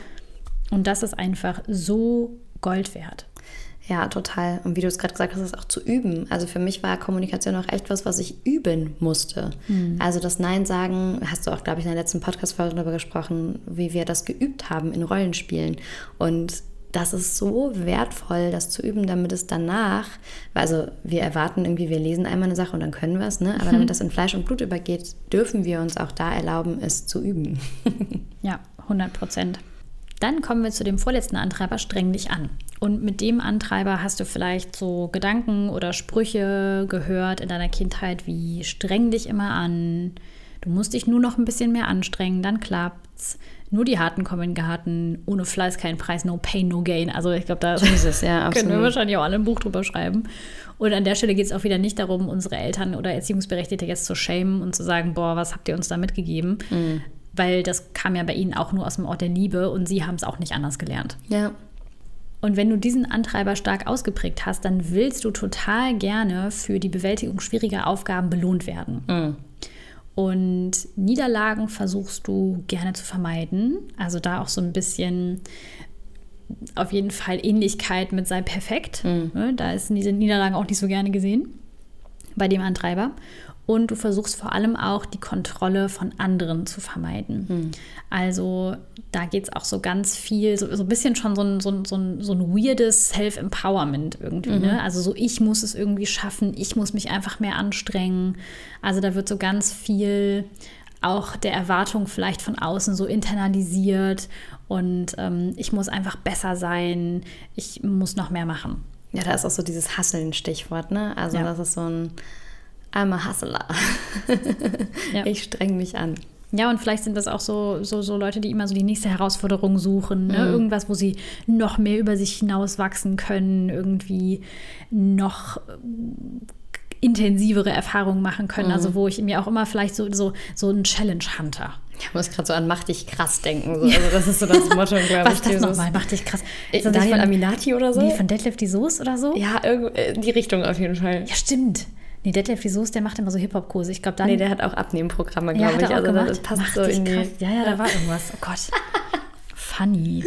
Speaker 1: Und das ist einfach so Gold wert.
Speaker 2: Ja, total. Und wie du es gerade gesagt hast, ist auch zu üben. Also für mich war Kommunikation auch echt was, was ich üben musste. Also das Nein sagen, hast du auch, glaube ich, in der letzten Podcast-Folge darüber gesprochen, wie wir das geübt haben in Rollenspielen. Und das ist so wertvoll, das zu üben, damit es danach, also wir erwarten irgendwie, wir lesen einmal eine Sache und dann können wir es, ne? aber damit das in Fleisch und Blut übergeht, dürfen wir uns auch da erlauben, es zu üben.
Speaker 1: Ja, 100 Prozent. Dann kommen wir zu dem vorletzten Antreiber, streng dich an. Und mit dem Antreiber hast du vielleicht so Gedanken oder Sprüche gehört in deiner Kindheit wie streng dich immer an, du musst dich nur noch ein bisschen mehr anstrengen, dann klappt's. Nur die Harten kommen in den Garten, ohne Fleiß kein Preis, no pain, no gain. Also ich glaube, da
Speaker 2: Jesus, ja,
Speaker 1: können wir wahrscheinlich auch alle ein Buch drüber schreiben. Und an der Stelle geht es auch wieder nicht darum, unsere Eltern oder Erziehungsberechtigte jetzt zu schämen und zu sagen, boah, was habt ihr uns da mitgegeben? Weil das kam ja bei ihnen auch nur aus dem Ort der Liebe und sie haben es auch nicht anders gelernt.
Speaker 2: Ja,
Speaker 1: Und wenn du diesen Antreiber stark ausgeprägt hast, dann willst du total gerne für die Bewältigung schwieriger Aufgaben belohnt werden. Und Niederlagen versuchst du gerne zu vermeiden. Also da auch so ein bisschen auf jeden Fall Ähnlichkeit mit sei perfekt. Ne, Da ist diese Niederlagen auch nicht so gerne gesehen. bei dem Antreiber. Und du versuchst vor allem auch die Kontrolle von anderen zu vermeiden. Hm. Also da geht es auch so ganz viel, so, so ein bisschen schon so ein, so ein, so ein, so ein weirdes Self-Empowerment irgendwie. Ne? Mhm. Ne? Also so, ich muss es irgendwie schaffen, ich muss mich einfach mehr anstrengen. Also da wird so ganz viel auch der Erwartung vielleicht von außen so internalisiert und ähm, ich muss einfach besser sein, ich muss noch mehr machen.
Speaker 2: Ja, da ist auch so dieses Hasseln Stichwort, ne? Also ja. das ist so ein I'm a Hustler. ja. Ich streng mich an.
Speaker 1: Ja, und vielleicht sind das auch so, so, so Leute, die immer so die nächste Herausforderung suchen. Ne? Mhm. Irgendwas, wo sie noch mehr über sich hinaus wachsen können, irgendwie noch intensivere Erfahrungen machen können. Also mhm. Also wo ich mir auch immer vielleicht so, so, so ein Challenge-Hunter.
Speaker 2: Ich muss gerade so an Mach dich krass denken. So. Also das ist so das Motto, glaube
Speaker 1: ich. Was das nochmal? Mach dich krass.
Speaker 2: Ist das Daniel Aminati oder so?
Speaker 1: Nee, von Deadlift die Soße oder so?
Speaker 2: Ja, in die Richtung auf jeden Fall.
Speaker 1: Ja, stimmt. Nee, Detlef die Soße, der macht immer so Hip-Hop-Kurse. Ich glaube, dann.
Speaker 2: Nee, der hat auch Abnehmprogramme, glaube ja, ich.
Speaker 1: Also gemacht. das passt Macht so in die. Ja, ja, da war irgendwas. Oh Gott. Funny.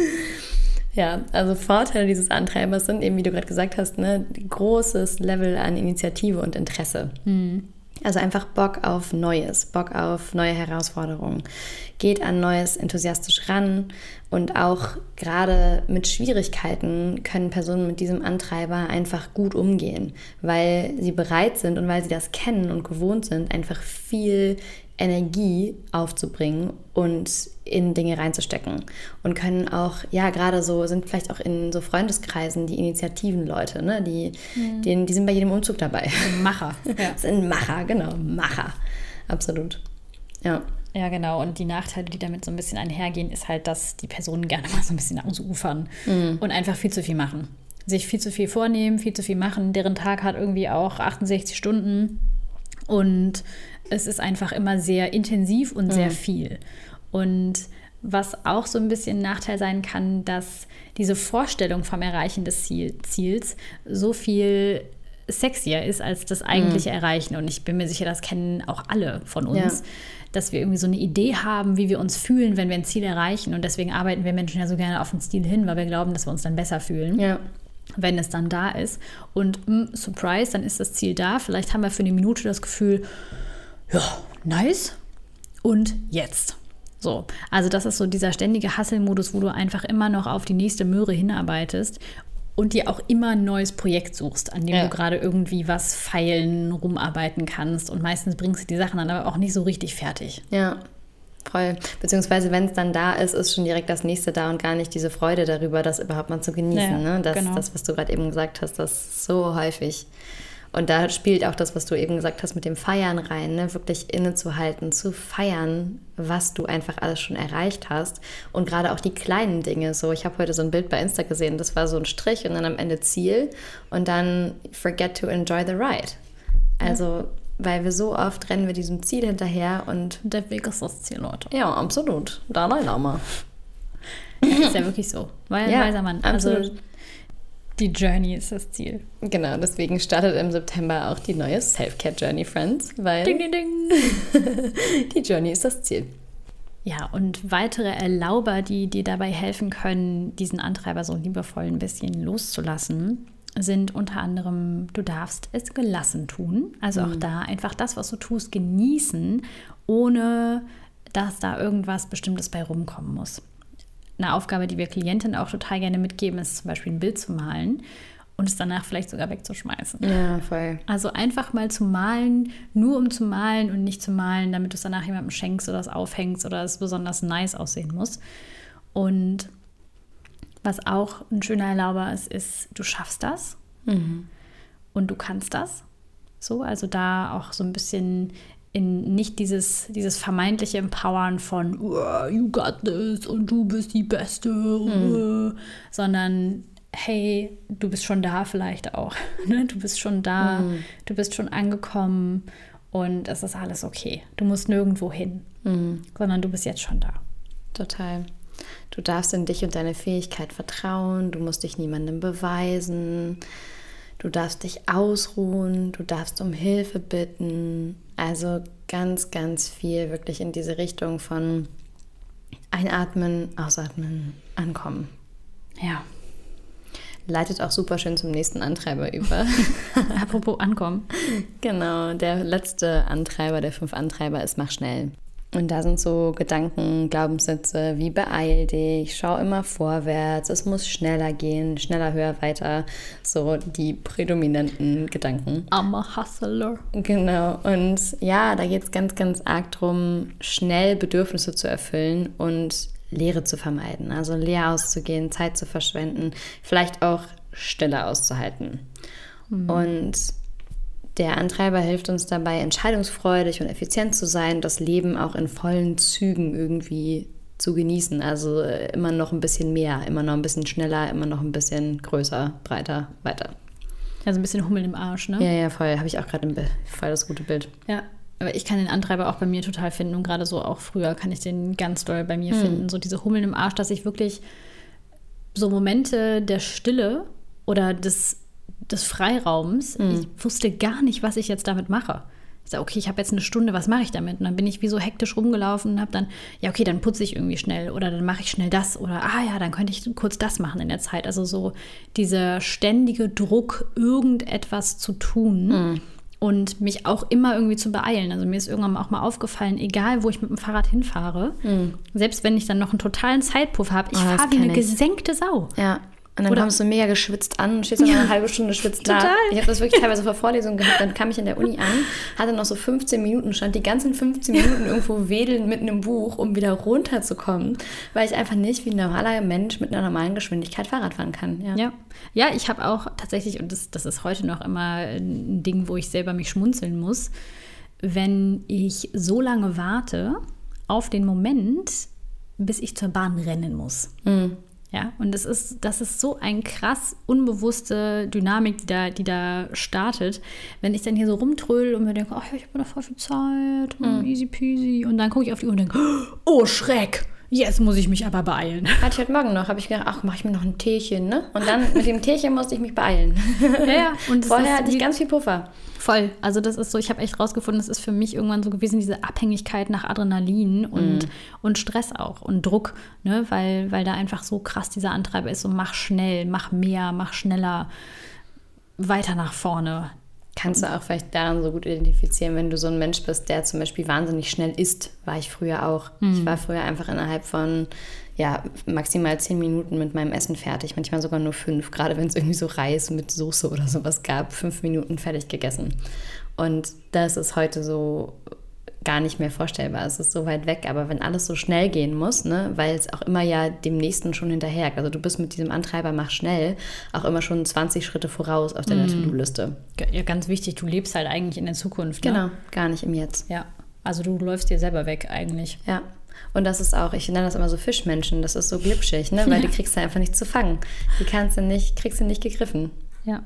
Speaker 2: Ja, also Vorteile dieses Antreibers sind eben, wie du gerade gesagt hast, ne, großes Level an Initiative und Interesse. Mhm. Also einfach Bock auf Neues, Bock auf neue Herausforderungen. Geht an Neues enthusiastisch ran und auch gerade mit Schwierigkeiten können Personen mit diesem Antreiber einfach gut umgehen, weil sie bereit sind und weil sie das kennen und gewohnt sind, einfach viel Energie aufzubringen und in Dinge reinzustecken und können auch, ja, gerade so, sind vielleicht auch in so Freundeskreisen die Initiativen-Leute, ne? die, mhm. die, die sind bei jedem Umzug dabei.
Speaker 1: Macher.
Speaker 2: Ja. sind Macher, genau, Macher. Absolut. Ja.
Speaker 1: Ja, genau. Und die Nachteile, die damit so ein bisschen einhergehen, ist halt, dass die Personen gerne mal so ein bisschen ausufern mhm. und einfach viel zu viel machen. Sich viel zu viel vornehmen, viel zu viel machen. Deren Tag hat irgendwie auch 68 Stunden und es ist einfach immer sehr intensiv und sehr mhm. viel. Und was auch so ein bisschen ein Nachteil sein kann, dass diese Vorstellung vom Erreichen des Ziel, Ziels so viel sexier ist als das eigentliche mhm. Erreichen. Und ich bin mir sicher, das kennen auch alle von uns. Ja. Dass wir irgendwie so eine Idee haben, wie wir uns fühlen, wenn wir ein Ziel erreichen. Und deswegen arbeiten wir Menschen ja so gerne auf ein Ziel hin, weil wir glauben, dass wir uns dann besser fühlen. Ja wenn es dann da ist. Und mh, surprise, dann ist das Ziel da. Vielleicht haben wir für eine Minute das Gefühl, ja, nice. Und jetzt. So, also das ist so dieser ständige Hasselmodus, wo du einfach immer noch auf die nächste Möhre hinarbeitest und dir auch immer ein neues Projekt suchst, an dem ja. du gerade irgendwie was feilen, rumarbeiten kannst. Und meistens bringst du die Sachen dann aber auch nicht so richtig fertig.
Speaker 2: Ja, voll. Beziehungsweise, wenn es dann da ist, ist schon direkt das nächste da und gar nicht diese Freude darüber, das überhaupt mal zu genießen. Ja, ne? das, genau. das, was du gerade eben gesagt hast, das ist so häufig. Und da spielt auch das, was du eben gesagt hast, mit dem Feiern rein, ne? wirklich innezuhalten, zu feiern, was du einfach alles schon erreicht hast. Und gerade auch die kleinen Dinge. So, ich habe heute so ein Bild bei Insta gesehen, das war so ein Strich und dann am Ende Ziel und dann forget to enjoy the ride. Also, ja. weil wir so oft rennen wir diesem Ziel hinterher und.
Speaker 1: Der Weg ist das Ziel, Leute.
Speaker 2: Ja, absolut. Dalai Lama.
Speaker 1: Das ist ja wirklich so. Weil, ja, weiser Mann. Also, absolut. Die Journey ist das Ziel.
Speaker 2: Genau, deswegen startet im September auch die neue Self-Care Journey, Friends, weil
Speaker 1: ding, ding, ding.
Speaker 2: die Journey ist das Ziel.
Speaker 1: Ja, und weitere Erlauber, die dir dabei helfen können, diesen Antreiber so liebevoll ein bisschen loszulassen, sind unter anderem, du darfst es gelassen tun. Also auch mhm. da einfach das, was du tust, genießen, ohne dass da irgendwas Bestimmtes bei rumkommen muss eine Aufgabe, die wir Klientinnen auch total gerne mitgeben, ist zum Beispiel ein Bild zu malen und es danach vielleicht sogar wegzuschmeißen.
Speaker 2: Ja, voll.
Speaker 1: Also einfach mal zu malen, nur um zu malen und nicht zu malen, damit du es danach jemandem schenkst oder es aufhängst oder es besonders nice aussehen muss. Und was auch ein schöner Erlauber ist, ist, du schaffst das mhm. und du kannst das. So, also da auch so ein bisschen in nicht dieses, dieses vermeintliche Empowern von oh, you got this und du bist die Beste, mhm. sondern hey, du bist schon da vielleicht auch. Ne? Du bist schon da, mhm. du bist schon angekommen und es ist alles okay. Du musst nirgendwo hin, mhm. sondern du bist jetzt schon da.
Speaker 2: Total. Du darfst in dich und deine Fähigkeit vertrauen, du musst dich niemandem beweisen. Du darfst dich ausruhen, du darfst um Hilfe bitten. Also ganz, ganz viel wirklich in diese Richtung von Einatmen, Ausatmen, Ankommen.
Speaker 1: Ja.
Speaker 2: leitet auch super schön zum nächsten Antreiber über.
Speaker 1: Apropos ankommen.
Speaker 2: Genau, der letzte Antreiber der fünf Antreiber ist mach schnell. Und da sind so Gedanken, Glaubenssätze wie beeil dich, schau immer vorwärts, es muss schneller gehen, schneller, höher, weiter. So die prädominanten Gedanken.
Speaker 1: I'm a hustler.
Speaker 2: Genau. Und ja, da geht es ganz, ganz arg darum, schnell Bedürfnisse zu erfüllen und Leere zu vermeiden. Also leer auszugehen, Zeit zu verschwenden, vielleicht auch Stille auszuhalten. Mhm. Und der Antreiber hilft uns dabei, entscheidungsfreudig und effizient zu sein, das Leben auch in vollen Zügen irgendwie zu genießen. Also äh, immer noch ein bisschen mehr, immer noch ein bisschen schneller, immer noch ein bisschen größer, breiter, weiter.
Speaker 1: Also ein bisschen Hummel im Arsch, ne?
Speaker 2: Ja, ja, voll. Habe ich auch gerade voll das gute Bild.
Speaker 1: Ja, aber ich kann den Antreiber auch bei mir total finden und gerade so auch früher kann ich den ganz doll bei mir hm. finden. So diese Hummeln im Arsch, dass ich wirklich so Momente der Stille oder des des Freiraums. Mhm. Ich wusste gar nicht, was ich jetzt damit mache. Ich sage, okay, ich habe jetzt eine Stunde, was mache ich damit? Und dann bin ich wie so hektisch rumgelaufen und habe dann, ja, okay, dann putze ich irgendwie schnell oder dann mache ich schnell das oder, ah ja, dann könnte ich kurz das machen in der Zeit. Also so dieser ständige Druck, irgendetwas zu tun. Mhm. Und mich auch immer irgendwie zu beeilen. Also mir ist irgendwann auch mal aufgefallen, egal wo ich mit dem Fahrrad hinfahre, mhm. selbst wenn ich dann noch einen totalen Zeitpuff habe, ich oh, fahre wie eine ich. gesenkte Sau.
Speaker 2: Ja. Und dann Oder kommst du mega geschwitzt an und stehst dann ja. eine halbe Stunde schwitzt da. Ich habe das wirklich teilweise vor Vorlesungen gehabt. Dann kam ich in der Uni an, hatte noch so 15 Minuten, stand die ganzen 15 Minuten irgendwo wedeln mit einem Buch, um wieder runterzukommen, weil ich einfach nicht wie ein normaler Mensch mit einer normalen Geschwindigkeit Fahrrad fahren kann.
Speaker 1: Ja, ja. ja ich habe auch tatsächlich, und das, das ist heute noch immer ein Ding, wo ich selber mich schmunzeln muss, wenn ich so lange warte auf den Moment, bis ich zur Bahn rennen muss. Mhm. Ja, und das ist, das ist so ein krass unbewusste Dynamik, die da, die da startet. Wenn ich dann hier so rumtrödel und mir denke, ach ja, ich habe noch voll viel Zeit, mhm. easy peasy. Und dann gucke ich auf die Uhr und denke, oh Schreck, jetzt muss ich mich aber beeilen.
Speaker 2: Hatte ich heute Morgen noch, habe ich gedacht, ach, mache ich mir noch ein Teechen, ne? Und dann mit dem Teechen musste ich mich beeilen. Ja, ja. Und Vorher hatte ich ganz viel Puffer.
Speaker 1: Voll. Also das ist so, ich habe echt rausgefunden, das ist für mich irgendwann so gewesen, diese Abhängigkeit nach Adrenalin und, mm. und Stress auch und Druck, ne? weil, weil da einfach so krass dieser Antreiber ist, so mach schnell, mach mehr, mach schneller, weiter nach vorne.
Speaker 2: Kannst du auch vielleicht daran so gut identifizieren, wenn du so ein Mensch bist, der zum Beispiel wahnsinnig schnell isst, war ich früher auch. Mm. Ich war früher einfach innerhalb von ja, maximal zehn Minuten mit meinem Essen fertig, manchmal sogar nur fünf, gerade wenn es irgendwie so Reis mit Soße oder sowas gab, fünf Minuten fertig gegessen. Und das ist heute so gar nicht mehr vorstellbar. Es ist so weit weg, aber wenn alles so schnell gehen muss, ne, weil es auch immer ja dem nächsten schon hinterher, also du bist mit diesem Antreiber mach schnell auch immer schon 20 Schritte voraus auf deiner mm. To-Do-Liste.
Speaker 1: Ja, ganz wichtig, du lebst halt eigentlich in der Zukunft.
Speaker 2: Ne? Genau, gar nicht im Jetzt.
Speaker 1: Ja, also du läufst dir selber weg eigentlich.
Speaker 2: Ja. Und das ist auch, ich nenne das immer so Fischmenschen, das ist so glitschig, ne? weil ja. die kriegst du einfach nicht zu fangen. Die kannst du nicht, kriegst du nicht gegriffen.
Speaker 1: Ja.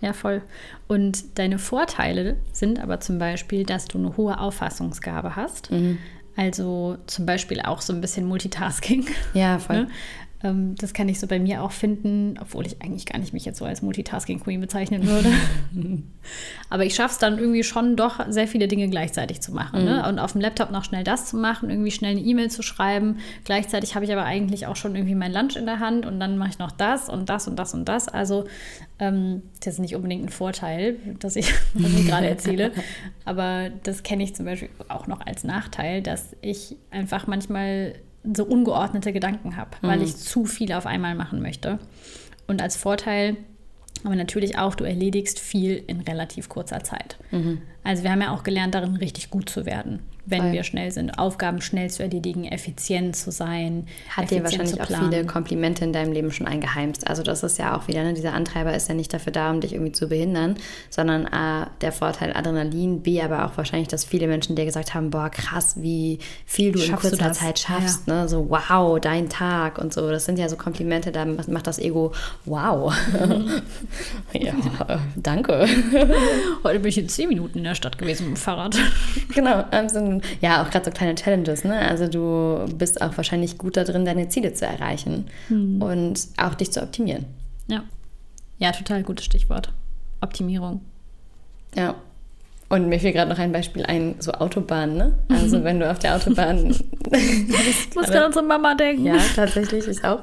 Speaker 1: Ja, voll. Und deine Vorteile sind aber zum Beispiel, dass du eine hohe Auffassungsgabe hast. Mhm. Also zum Beispiel auch so ein bisschen Multitasking.
Speaker 2: Ja, voll. Ne?
Speaker 1: Ähm, das kann ich so bei mir auch finden, obwohl ich eigentlich gar nicht mich jetzt so als Multitasking Queen bezeichnen würde. Aber ich schaffe es dann irgendwie schon doch sehr viele Dinge gleichzeitig zu machen. Ne? Mhm. Ne? Und auf dem Laptop noch schnell das zu machen, irgendwie schnell eine E-Mail zu schreiben. Gleichzeitig habe ich aber eigentlich auch schon irgendwie mein Lunch in der Hand und dann mache ich noch das und das und das und das. Also ähm, das ist nicht unbedingt ein Vorteil, dass ich, was ich gerade erzähle. Aber das kenne ich zum Beispiel auch noch als Nachteil, dass ich einfach manchmal so ungeordnete Gedanken habe, mhm. weil ich zu viel auf einmal machen möchte. Und als Vorteil aber natürlich auch, du erledigst viel in relativ kurzer Zeit. Mhm. Also wir haben ja auch gelernt, darin richtig gut zu werden wenn Voll. wir schnell sind, Aufgaben schnell zu erledigen, effizient zu sein.
Speaker 2: Hat dir wahrscheinlich auch viele Komplimente in deinem Leben schon eingeheimst. Also das ist ja auch wieder, ne, dieser Antreiber ist ja nicht dafür da, um dich irgendwie zu behindern, sondern A, der Vorteil Adrenalin, B, aber auch wahrscheinlich, dass viele Menschen dir gesagt haben, boah, krass, wie viel du Schaffst in kurzer Zeit schaffst. Ja. Ne? So, wow, dein Tag und so. Das sind ja so Komplimente, da macht das Ego, wow. Mhm. ja, danke.
Speaker 1: Heute bin ich in zehn Minuten in der Stadt gewesen mit dem Fahrrad.
Speaker 2: Genau, ja auch gerade so kleine Challenges. Ne? Also du bist auch wahrscheinlich gut darin, deine Ziele zu erreichen mhm. und auch dich zu optimieren.
Speaker 1: Ja. Ja, total gutes Stichwort. Optimierung.
Speaker 2: Ja. Und mir fiel gerade noch ein Beispiel ein, so Autobahn, ne? Also wenn du auf der Autobahn.
Speaker 1: ich muss gerade unsere Mama denken.
Speaker 2: Ja, tatsächlich, ich auch.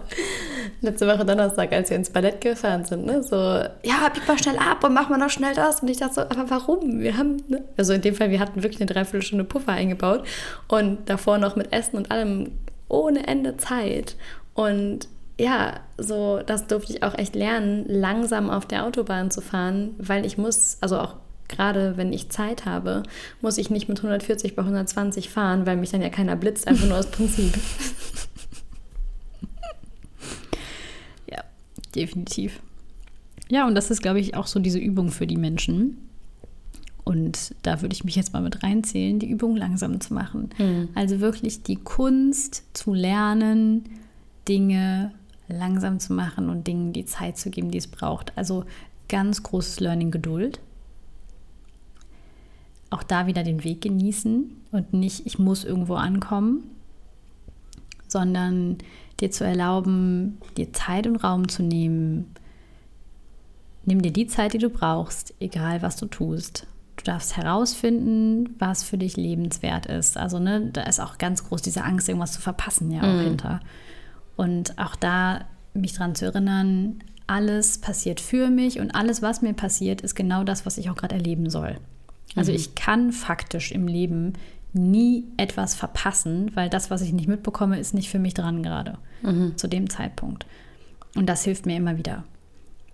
Speaker 2: letzte Woche Donnerstag, als wir ins Ballett gefahren sind, ne, so, ja, bieg mal schnell ab und mach mal noch schnell das. Und ich dachte so, aber warum? Wir haben, ne? also in dem Fall, wir hatten wirklich eine Dreiviertelstunde Puffer eingebaut und davor noch mit Essen und allem ohne Ende Zeit. Und ja, so, das durfte ich auch echt lernen, langsam auf der Autobahn zu fahren, weil ich muss, also auch gerade wenn ich Zeit habe, muss ich nicht mit 140 bei 120 fahren, weil mich dann ja keiner blitzt, einfach nur aus Prinzip.
Speaker 1: ja, definitiv. Ja, und das ist, glaube ich, auch so diese Übung für die Menschen. Und da würde ich mich jetzt mal mit reinzählen, die Übung langsam zu machen. Mhm. Also wirklich die Kunst zu lernen, Dinge langsam zu machen und Dingen die Zeit zu geben, die es braucht. Also ganz großes Learning Geduld. Auch da wieder den Weg genießen und nicht, ich muss irgendwo ankommen, sondern dir zu erlauben, dir Zeit und Raum zu nehmen. Nimm dir die Zeit, die du brauchst, egal was du tust. Du darfst herausfinden, was für dich lebenswert ist. Also, ne, da ist auch ganz groß diese Angst, irgendwas zu verpassen, ja auch mm. hinter. Und auch da mich daran zu erinnern, alles passiert für mich und alles, was mir passiert, ist genau das, was ich auch gerade erleben soll. Also mhm. ich kann faktisch im Leben nie etwas verpassen, weil das, was ich nicht mitbekomme, ist nicht für mich dran gerade mhm. zu dem Zeitpunkt. Und das hilft mir immer wieder.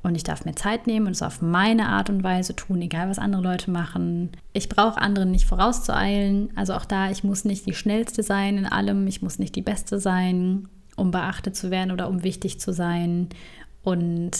Speaker 1: Und ich darf mir Zeit nehmen und es auf meine Art und Weise tun, egal was andere Leute machen. Ich brauche anderen nicht vorauszueilen. Also auch da, ich muss nicht die Schnellste sein in allem, ich muss nicht die Beste sein um beachtet zu werden oder um wichtig zu sein. Und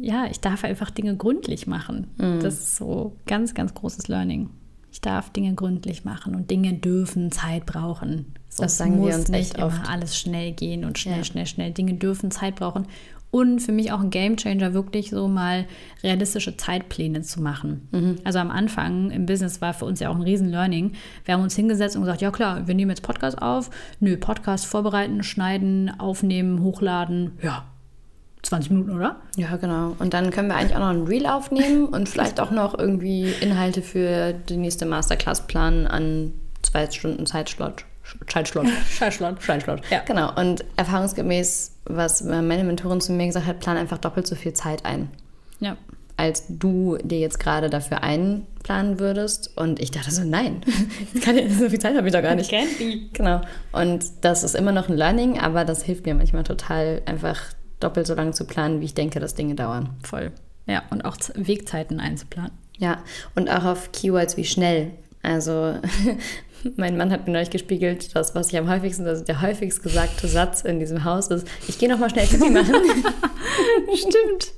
Speaker 1: ja, ich darf einfach Dinge gründlich machen. Mhm. Das ist so ganz, ganz großes Learning. Ich darf Dinge gründlich machen und Dinge dürfen Zeit brauchen.
Speaker 2: So, das sagen wir uns nicht
Speaker 1: immer
Speaker 2: oft.
Speaker 1: alles schnell gehen und schnell, ja. schnell, schnell. Dinge dürfen Zeit brauchen und für mich auch ein Gamechanger, wirklich so mal realistische Zeitpläne zu machen. Mhm. Also am Anfang im Business war für uns ja auch ein riesen Learning. Wir haben uns hingesetzt und gesagt, ja klar, wir nehmen jetzt Podcast auf. Nö, Podcast vorbereiten, schneiden, aufnehmen, hochladen. Ja, 20 Minuten, oder?
Speaker 2: Ja, genau. Und dann können wir eigentlich auch noch ein Reel aufnehmen und vielleicht auch noch irgendwie Inhalte für die nächste Masterclass planen an zwei Stunden Zeitslot. Schaltschlott.
Speaker 1: Schaltschlott.
Speaker 2: Schaltschlott. Ja. Genau. Und erfahrungsgemäß, was meine Mentorin zu mir gesagt hat, plan einfach doppelt so viel Zeit ein.
Speaker 1: Ja.
Speaker 2: Als du dir jetzt gerade dafür einplanen würdest. Und ich dachte so, nein, kann ich, so viel Zeit habe ich doch gar nicht.
Speaker 1: Can't be.
Speaker 2: Genau. Und das ist immer noch ein Learning, aber das hilft mir manchmal total, einfach doppelt so lange zu planen, wie ich denke, dass Dinge dauern.
Speaker 1: Voll. Ja, und auch Wegzeiten einzuplanen.
Speaker 2: Ja, und auch auf Keywords wie schnell. Also mein Mann hat mir neulich gespiegelt, das, was ich am häufigsten, also der häufigst gesagte Satz in diesem Haus ist, ich gehe noch mal schnell Pipi machen.
Speaker 1: Stimmt.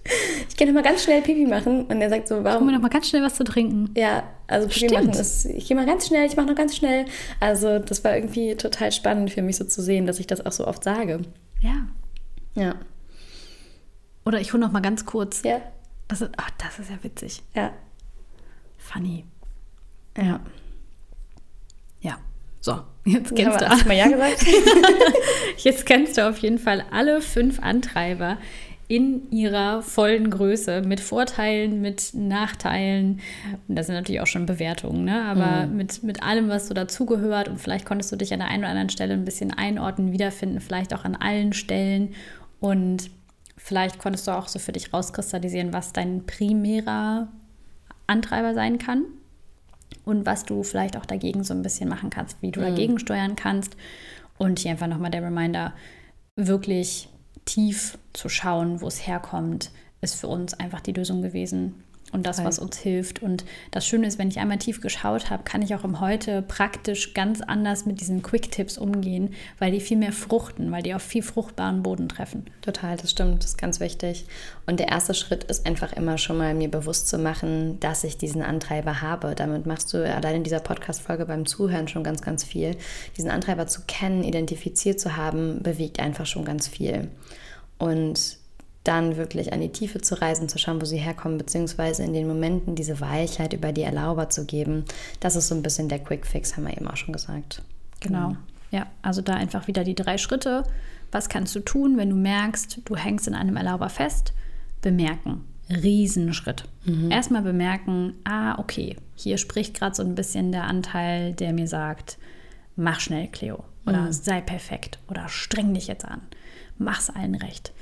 Speaker 2: Ich gehe noch mal ganz schnell Pipi machen. Und er sagt so, warum...
Speaker 1: Ich mir noch mal ganz schnell was zu trinken.
Speaker 2: Ja, also Pipi Stimmt. machen ist, ich gehe mal ganz schnell, ich mache noch ganz schnell. Also das war irgendwie total spannend für mich so zu sehen, dass ich das auch so oft sage.
Speaker 1: Ja.
Speaker 2: Ja.
Speaker 1: Oder ich hole noch mal ganz kurz.
Speaker 2: Ja.
Speaker 1: Das ist, ach, das ist ja witzig.
Speaker 2: Ja.
Speaker 1: Funny.
Speaker 2: Ja.
Speaker 1: Ja. So, jetzt kennst
Speaker 2: ja, du. Mal ja gesagt?
Speaker 1: jetzt kennst du auf jeden Fall alle fünf Antreiber in ihrer vollen Größe mit Vorteilen, mit Nachteilen. Und das sind natürlich auch schon Bewertungen, ne? aber mhm. mit, mit allem, was so dazugehört. Und vielleicht konntest du dich an der einen oder anderen Stelle ein bisschen einordnen, wiederfinden, vielleicht auch an allen Stellen. Und vielleicht konntest du auch so für dich rauskristallisieren, was dein primärer Antreiber sein kann und was du vielleicht auch dagegen so ein bisschen machen kannst, wie du mhm. dagegen steuern kannst. Und hier einfach nochmal der Reminder, wirklich tief zu schauen, wo es herkommt, ist für uns einfach die Lösung gewesen und das, was uns hilft. Und das Schöne ist, wenn ich einmal tief geschaut habe, kann ich auch im Heute praktisch ganz anders mit diesen Quick-Tipps umgehen, weil die viel mehr fruchten, weil die auf viel fruchtbaren Boden treffen.
Speaker 2: Total, das stimmt, das ist ganz wichtig. Und der erste Schritt ist einfach immer schon mal mir bewusst zu machen, dass ich diesen Antreiber habe. Damit machst du allein in dieser Podcast-Folge beim Zuhören schon ganz, ganz viel. Diesen Antreiber zu kennen, identifiziert zu haben, bewegt einfach schon ganz viel. Und dann wirklich an die Tiefe zu reisen, zu schauen, wo sie herkommen, beziehungsweise in den Momenten diese Weichheit über die Erlauber zu geben. Das ist so ein bisschen der Quick Fix, haben wir eben auch schon gesagt.
Speaker 1: Genau. genau. Ja, also da einfach wieder die drei Schritte. Was kannst du tun, wenn du merkst, du hängst in einem Erlauber fest? Bemerken. Riesenschritt. Mhm. Erstmal bemerken, ah, okay, hier spricht gerade so ein bisschen der Anteil, der mir sagt, mach schnell, Cleo. Oder mhm. sei perfekt. Oder streng dich jetzt an. Mach's allen recht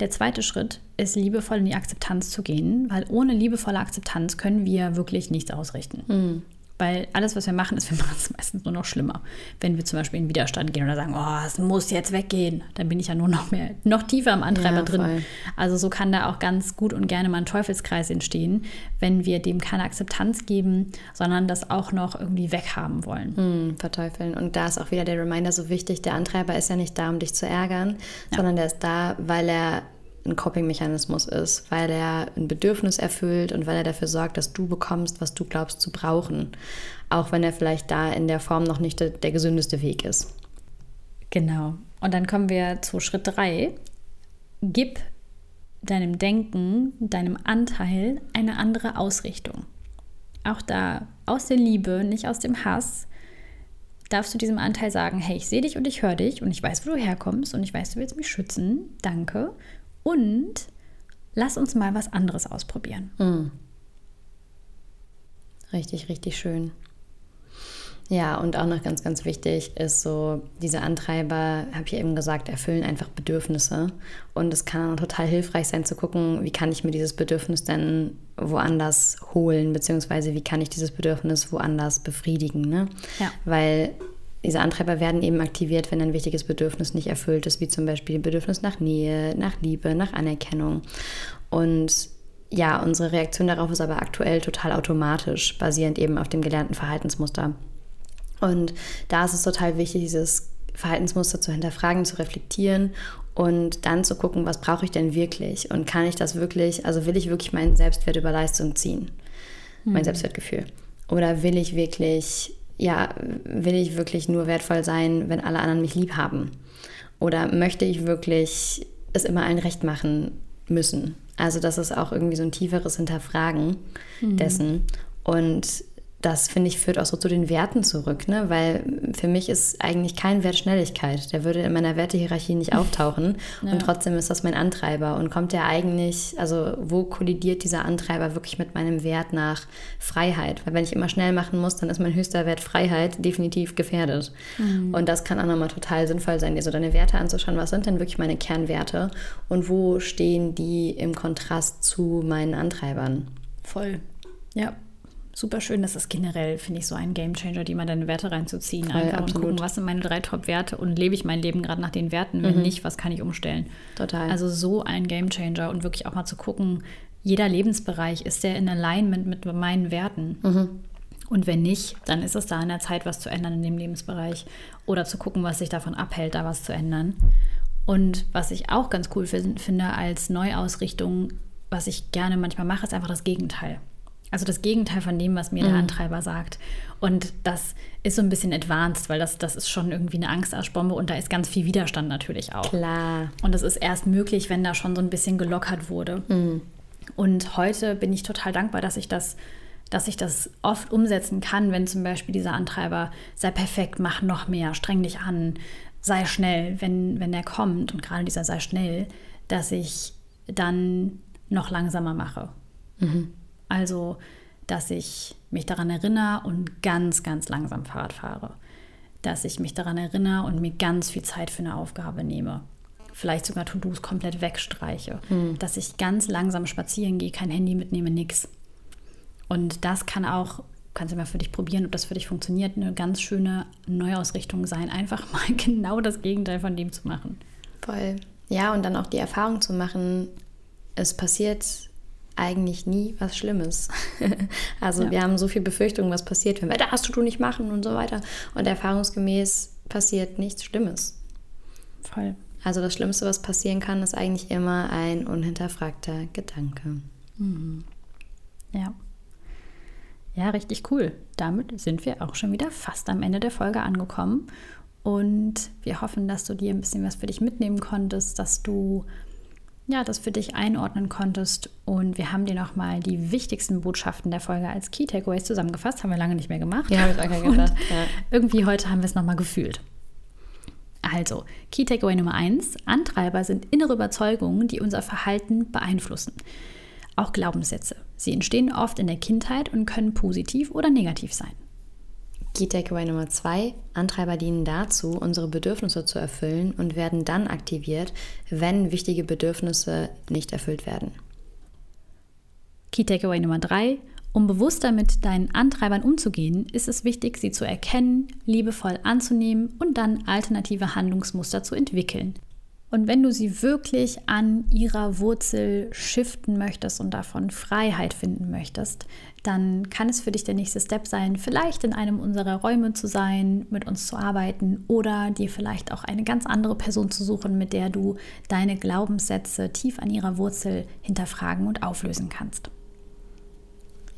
Speaker 1: der zweite Schritt ist, liebevoll in die Akzeptanz zu gehen, weil ohne liebevolle Akzeptanz können wir wirklich nichts ausrichten. Mhm. Weil alles, was wir machen, ist, wir machen es meistens nur noch schlimmer. Wenn wir zum Beispiel in Widerstand gehen oder sagen, oh, es muss jetzt weggehen, dann bin ich ja nur noch mehr, noch tiefer am Antreiber ja, drin. Also so kann da auch ganz gut und gerne mal ein Teufelskreis entstehen, wenn wir dem keine Akzeptanz geben, sondern das auch noch irgendwie weghaben wollen.
Speaker 2: Hm, verteufeln. Und da ist auch wieder der Reminder so wichtig, der Antreiber ist ja nicht da, um dich zu ärgern, ja. sondern der ist da, weil er ein Coping-Mechanismus ist, weil er ein Bedürfnis erfüllt und weil er dafür sorgt, dass du bekommst, was du glaubst zu brauchen. Auch wenn er vielleicht da in der Form noch nicht der, der gesündeste Weg ist.
Speaker 1: Genau. Und dann kommen wir zu Schritt 3. Gib deinem Denken, deinem Anteil eine andere Ausrichtung. Auch da aus der Liebe, nicht aus dem Hass, darfst du diesem Anteil sagen, hey, ich sehe dich und ich höre dich und ich weiß, wo du herkommst und ich weiß, du willst mich schützen. Danke. Und lass uns mal was anderes ausprobieren. Mhm.
Speaker 2: Richtig, richtig schön. Ja, und auch noch ganz, ganz wichtig ist so, diese Antreiber, habe ich eben gesagt, erfüllen einfach Bedürfnisse. Und es kann total hilfreich sein zu gucken, wie kann ich mir dieses Bedürfnis denn woanders holen, beziehungsweise wie kann ich dieses Bedürfnis woanders befriedigen. Ne? Ja. Weil diese Antreiber werden eben aktiviert, wenn ein wichtiges Bedürfnis nicht erfüllt ist, wie zum Beispiel Bedürfnis nach Nähe, nach Liebe, nach Anerkennung. Und ja, unsere Reaktion darauf ist aber aktuell total automatisch, basierend eben auf dem gelernten Verhaltensmuster. Und da ist es total wichtig, dieses Verhaltensmuster zu hinterfragen, zu reflektieren und dann zu gucken, was brauche ich denn wirklich und kann ich das wirklich, also will ich wirklich meinen Selbstwert über Leistung ziehen, mein hm. Selbstwertgefühl. Oder will ich wirklich ja, will ich wirklich nur wertvoll sein, wenn alle anderen mich lieb haben? Oder möchte ich wirklich es immer allen recht machen müssen? Also das ist auch irgendwie so ein tieferes Hinterfragen mhm. dessen. Und das finde ich führt auch so zu den Werten zurück, ne? weil für mich ist eigentlich kein Wert Schnelligkeit. Der würde in meiner Wertehierarchie nicht auftauchen ja. und trotzdem ist das mein Antreiber und kommt der eigentlich, also wo kollidiert dieser Antreiber wirklich mit meinem Wert nach Freiheit? Weil wenn ich immer schnell machen muss, dann ist mein höchster Wert Freiheit definitiv gefährdet. Mhm. Und das kann auch nochmal total sinnvoll sein, dir so deine Werte anzuschauen. Was sind denn wirklich meine Kernwerte und wo stehen die im Kontrast zu meinen Antreibern?
Speaker 1: Voll. Ja, super schön. Das ist generell, finde ich, so ein Gamechanger, die mal deine Werte reinzuziehen. Voll, Einfach absolut. und gucken, was sind meine drei Top-Werte und lebe ich mein Leben gerade nach den Werten? Wenn mhm. nicht, was kann ich umstellen? Total. Also so ein Gamechanger und wirklich auch mal zu gucken, jeder Lebensbereich ist der in Alignment mit meinen Werten. Mhm. Und wenn nicht, dann ist es da an der Zeit, was zu ändern in dem Lebensbereich oder zu gucken, was sich davon abhält, da was zu ändern. Und was ich auch ganz cool finde als Neuausrichtung, was ich gerne manchmal mache, ist einfach das Gegenteil. Also das Gegenteil von dem, was mir mhm. der Antreiber sagt. Und das ist so ein bisschen advanced, weil das, das ist schon irgendwie eine Angstaschbombe und da ist ganz viel Widerstand natürlich auch.
Speaker 2: Klar.
Speaker 1: Und das ist erst möglich, wenn da schon so ein bisschen gelockert wurde. Mhm. Und heute bin ich total dankbar, dass ich das dass ich das oft umsetzen kann, wenn zum Beispiel dieser Antreiber sei perfekt, mach noch mehr, streng dich an, sei schnell, wenn, wenn der kommt und gerade dieser sei schnell, dass ich dann noch langsamer mache. Mhm. Also, dass ich mich daran erinnere und ganz, ganz langsam Fahrrad fahre. Dass ich mich daran erinnere und mir ganz viel Zeit für eine Aufgabe nehme. Vielleicht sogar To-Dos komplett wegstreiche. Mhm. Dass ich ganz langsam spazieren gehe, kein Handy mitnehme, nix. Und das kann auch, kannst du mal für dich probieren, ob das für dich funktioniert, eine ganz schöne Neuausrichtung sein. Einfach mal genau das Gegenteil von dem zu machen.
Speaker 2: Voll. Ja, und dann auch die Erfahrung zu machen, es passiert eigentlich nie was Schlimmes. also ja. wir haben so viel Befürchtungen, was passiert, wenn wir das hast du nicht machen und so weiter. Und erfahrungsgemäß passiert nichts Schlimmes.
Speaker 1: Voll.
Speaker 2: Also das Schlimmste, was passieren kann, ist eigentlich immer ein unhinterfragter Gedanke. Mhm.
Speaker 1: Ja. Ja, richtig cool. Damit sind wir auch schon wieder fast am Ende der Folge angekommen. Und wir hoffen, dass du dir ein bisschen was für dich mitnehmen konntest, dass du ja, das für dich einordnen konntest. Und wir haben dir nochmal die wichtigsten Botschaften der Folge als Key Takeaways zusammengefasst. Haben wir lange nicht mehr gemacht.
Speaker 2: Ja, habe ich auch gedacht.
Speaker 1: Ja. Irgendwie heute haben wir es nochmal gefühlt. Also, Key Takeaway Nummer 1. Antreiber sind innere Überzeugungen, die unser Verhalten beeinflussen. Auch Glaubenssätze. Sie entstehen oft in der Kindheit und können positiv oder negativ sein.
Speaker 2: Key Takeaway Nummer zwei: Antreiber dienen dazu, unsere Bedürfnisse zu erfüllen und werden dann aktiviert, wenn wichtige Bedürfnisse nicht erfüllt werden.
Speaker 1: Key Takeaway Nummer drei: Um bewusster mit deinen Antreibern umzugehen, ist es wichtig, sie zu erkennen, liebevoll anzunehmen und dann alternative Handlungsmuster zu entwickeln. Und wenn du sie wirklich an ihrer Wurzel shiften möchtest und davon Freiheit finden möchtest, dann kann es für dich der nächste Step sein, vielleicht in einem unserer Räume zu sein, mit uns zu arbeiten oder dir vielleicht auch eine ganz andere Person zu suchen, mit der du deine Glaubenssätze tief an ihrer Wurzel hinterfragen und auflösen kannst.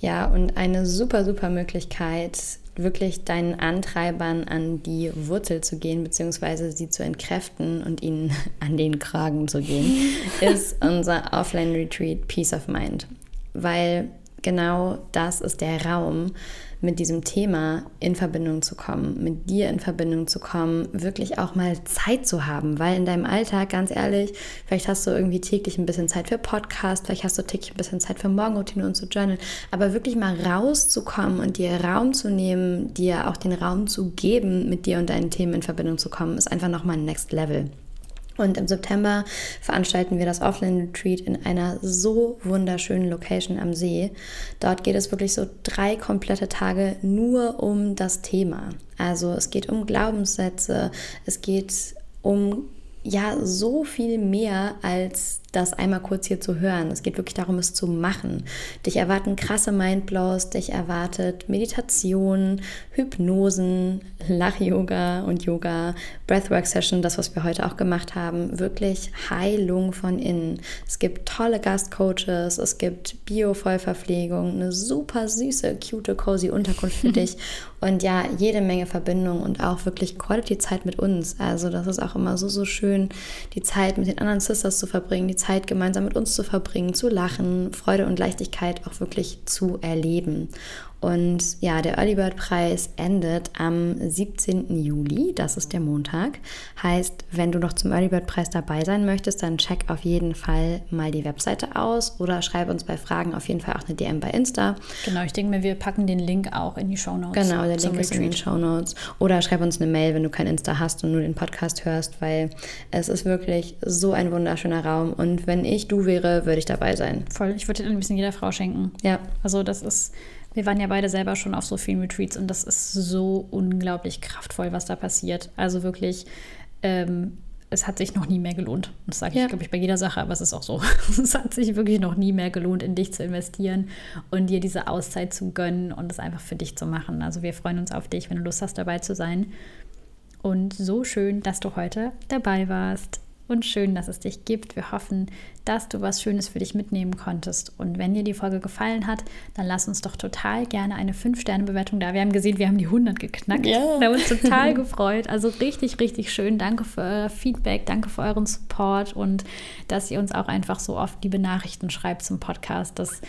Speaker 2: Ja, und eine super, super Möglichkeit, wirklich deinen Antreibern an die Wurzel zu gehen, beziehungsweise sie zu entkräften und ihnen an den Kragen zu gehen, ist unser Offline-Retreat Peace of Mind. Weil genau das ist der Raum, mit diesem Thema in Verbindung zu kommen, mit dir in Verbindung zu kommen, wirklich auch mal Zeit zu haben, weil in deinem Alltag, ganz ehrlich, vielleicht hast du irgendwie täglich ein bisschen Zeit für Podcast, vielleicht hast du täglich ein bisschen Zeit für Morgenroutine und zu journalen, aber wirklich mal rauszukommen und dir Raum zu nehmen, dir auch den Raum zu geben, mit dir und deinen Themen in Verbindung zu kommen, ist einfach nochmal ein Next Level. Und im September veranstalten wir das Offline-Retreat in einer so wunderschönen Location am See. Dort geht es wirklich so drei komplette Tage nur um das Thema. Also es geht um Glaubenssätze, es geht um ja so viel mehr als das einmal kurz hier zu hören. Es geht wirklich darum, es zu machen. Dich erwarten krasse Mindblows, dich erwartet Meditation, Hypnosen, Lach-Yoga und Yoga, Breathwork-Session, das, was wir heute auch gemacht haben. Wirklich Heilung von innen. Es gibt tolle Gastcoaches, es gibt Bio-Vollverpflegung, eine super süße, cute, cozy Unterkunft für dich und ja, jede Menge Verbindung und auch wirklich Quality-Zeit mit uns. Also das ist auch immer so, so schön, die Zeit mit den anderen Sisters zu verbringen, die Zeit Zeit gemeinsam mit uns zu verbringen, zu lachen, Freude und Leichtigkeit auch wirklich zu erleben. Und ja, der Early Bird Preis endet am 17. Juli, das ist der Montag. Heißt, wenn du noch zum Early Bird Preis dabei sein möchtest, dann check auf jeden Fall mal die Webseite aus oder schreib uns bei Fragen auf jeden Fall auch eine DM bei Insta.
Speaker 1: Genau, ich denke mir, wir packen den Link auch in die Show Notes.
Speaker 2: Genau, der Link ist in den Show Notes. Oder schreib uns eine Mail, wenn du kein Insta hast und nur den Podcast hörst, weil es ist wirklich so ein wunderschöner Raum. Und wenn ich du wäre, würde ich dabei sein.
Speaker 1: Voll, ich würde ein bisschen jeder Frau schenken.
Speaker 2: Ja.
Speaker 1: Also das ist wir waren ja beide selber schon auf so vielen Retreats und das ist so unglaublich kraftvoll, was da passiert. Also wirklich, ähm, es hat sich noch nie mehr gelohnt. Das sage ich, ja. glaube ich, bei jeder Sache, aber es ist auch so. es hat sich wirklich noch nie mehr gelohnt, in dich zu investieren und dir diese Auszeit zu gönnen und es einfach für dich zu machen. Also wir freuen uns auf dich, wenn du Lust hast, dabei zu sein. Und so schön, dass du heute dabei warst und schön, dass es dich gibt. Wir hoffen, dass du was Schönes für dich mitnehmen konntest. Und wenn dir die Folge gefallen hat, dann lass uns doch total gerne eine 5-Sterne-Bewertung da. Wir haben gesehen, wir haben die 100 geknackt. Ja. Wir haben uns total gefreut. Also richtig, richtig schön. Danke für euer Feedback, danke für euren Support und dass ihr uns auch einfach so oft liebe Nachrichten schreibt zum Podcast. Das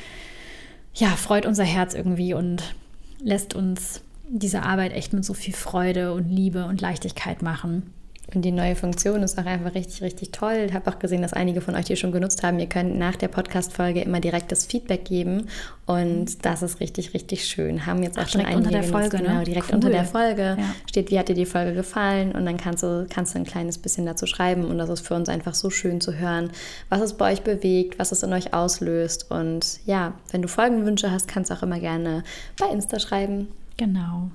Speaker 1: ja, freut unser Herz irgendwie und lässt uns diese Arbeit echt mit so viel Freude und Liebe und Leichtigkeit machen.
Speaker 2: Und die neue Funktion ist auch einfach richtig, richtig toll. Ich habe auch gesehen, dass einige von euch die schon genutzt haben. Ihr könnt nach der Podcast-Folge immer direkt das Feedback geben. Und das ist richtig, richtig schön. Haben jetzt auch Ach, schon einige
Speaker 1: unter der Folge,
Speaker 2: genau, ne? direkt cool. unter der Folge ja. steht, wie hat dir die Folge gefallen? Und dann kannst du, kannst du ein kleines bisschen dazu schreiben. Und das ist für uns einfach so schön zu hören, was es bei euch bewegt, was es in euch auslöst. Und ja, wenn du Folgenwünsche hast, kannst du auch immer gerne bei Insta schreiben.
Speaker 1: Genau.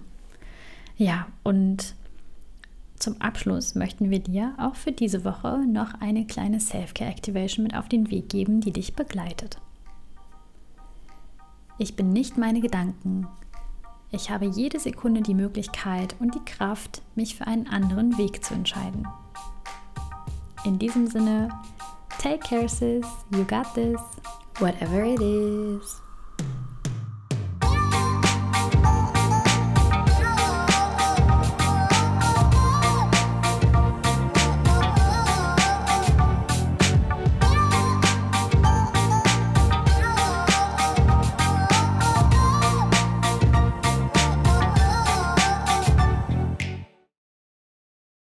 Speaker 1: Ja, und zum Abschluss möchten wir dir auch für diese Woche noch eine kleine Self-Care-Activation mit auf den Weg geben, die dich begleitet. Ich bin nicht meine Gedanken. Ich habe jede Sekunde die Möglichkeit und die Kraft, mich für einen anderen Weg zu entscheiden. In diesem Sinne, take care, sis. You got this.
Speaker 2: Whatever it is.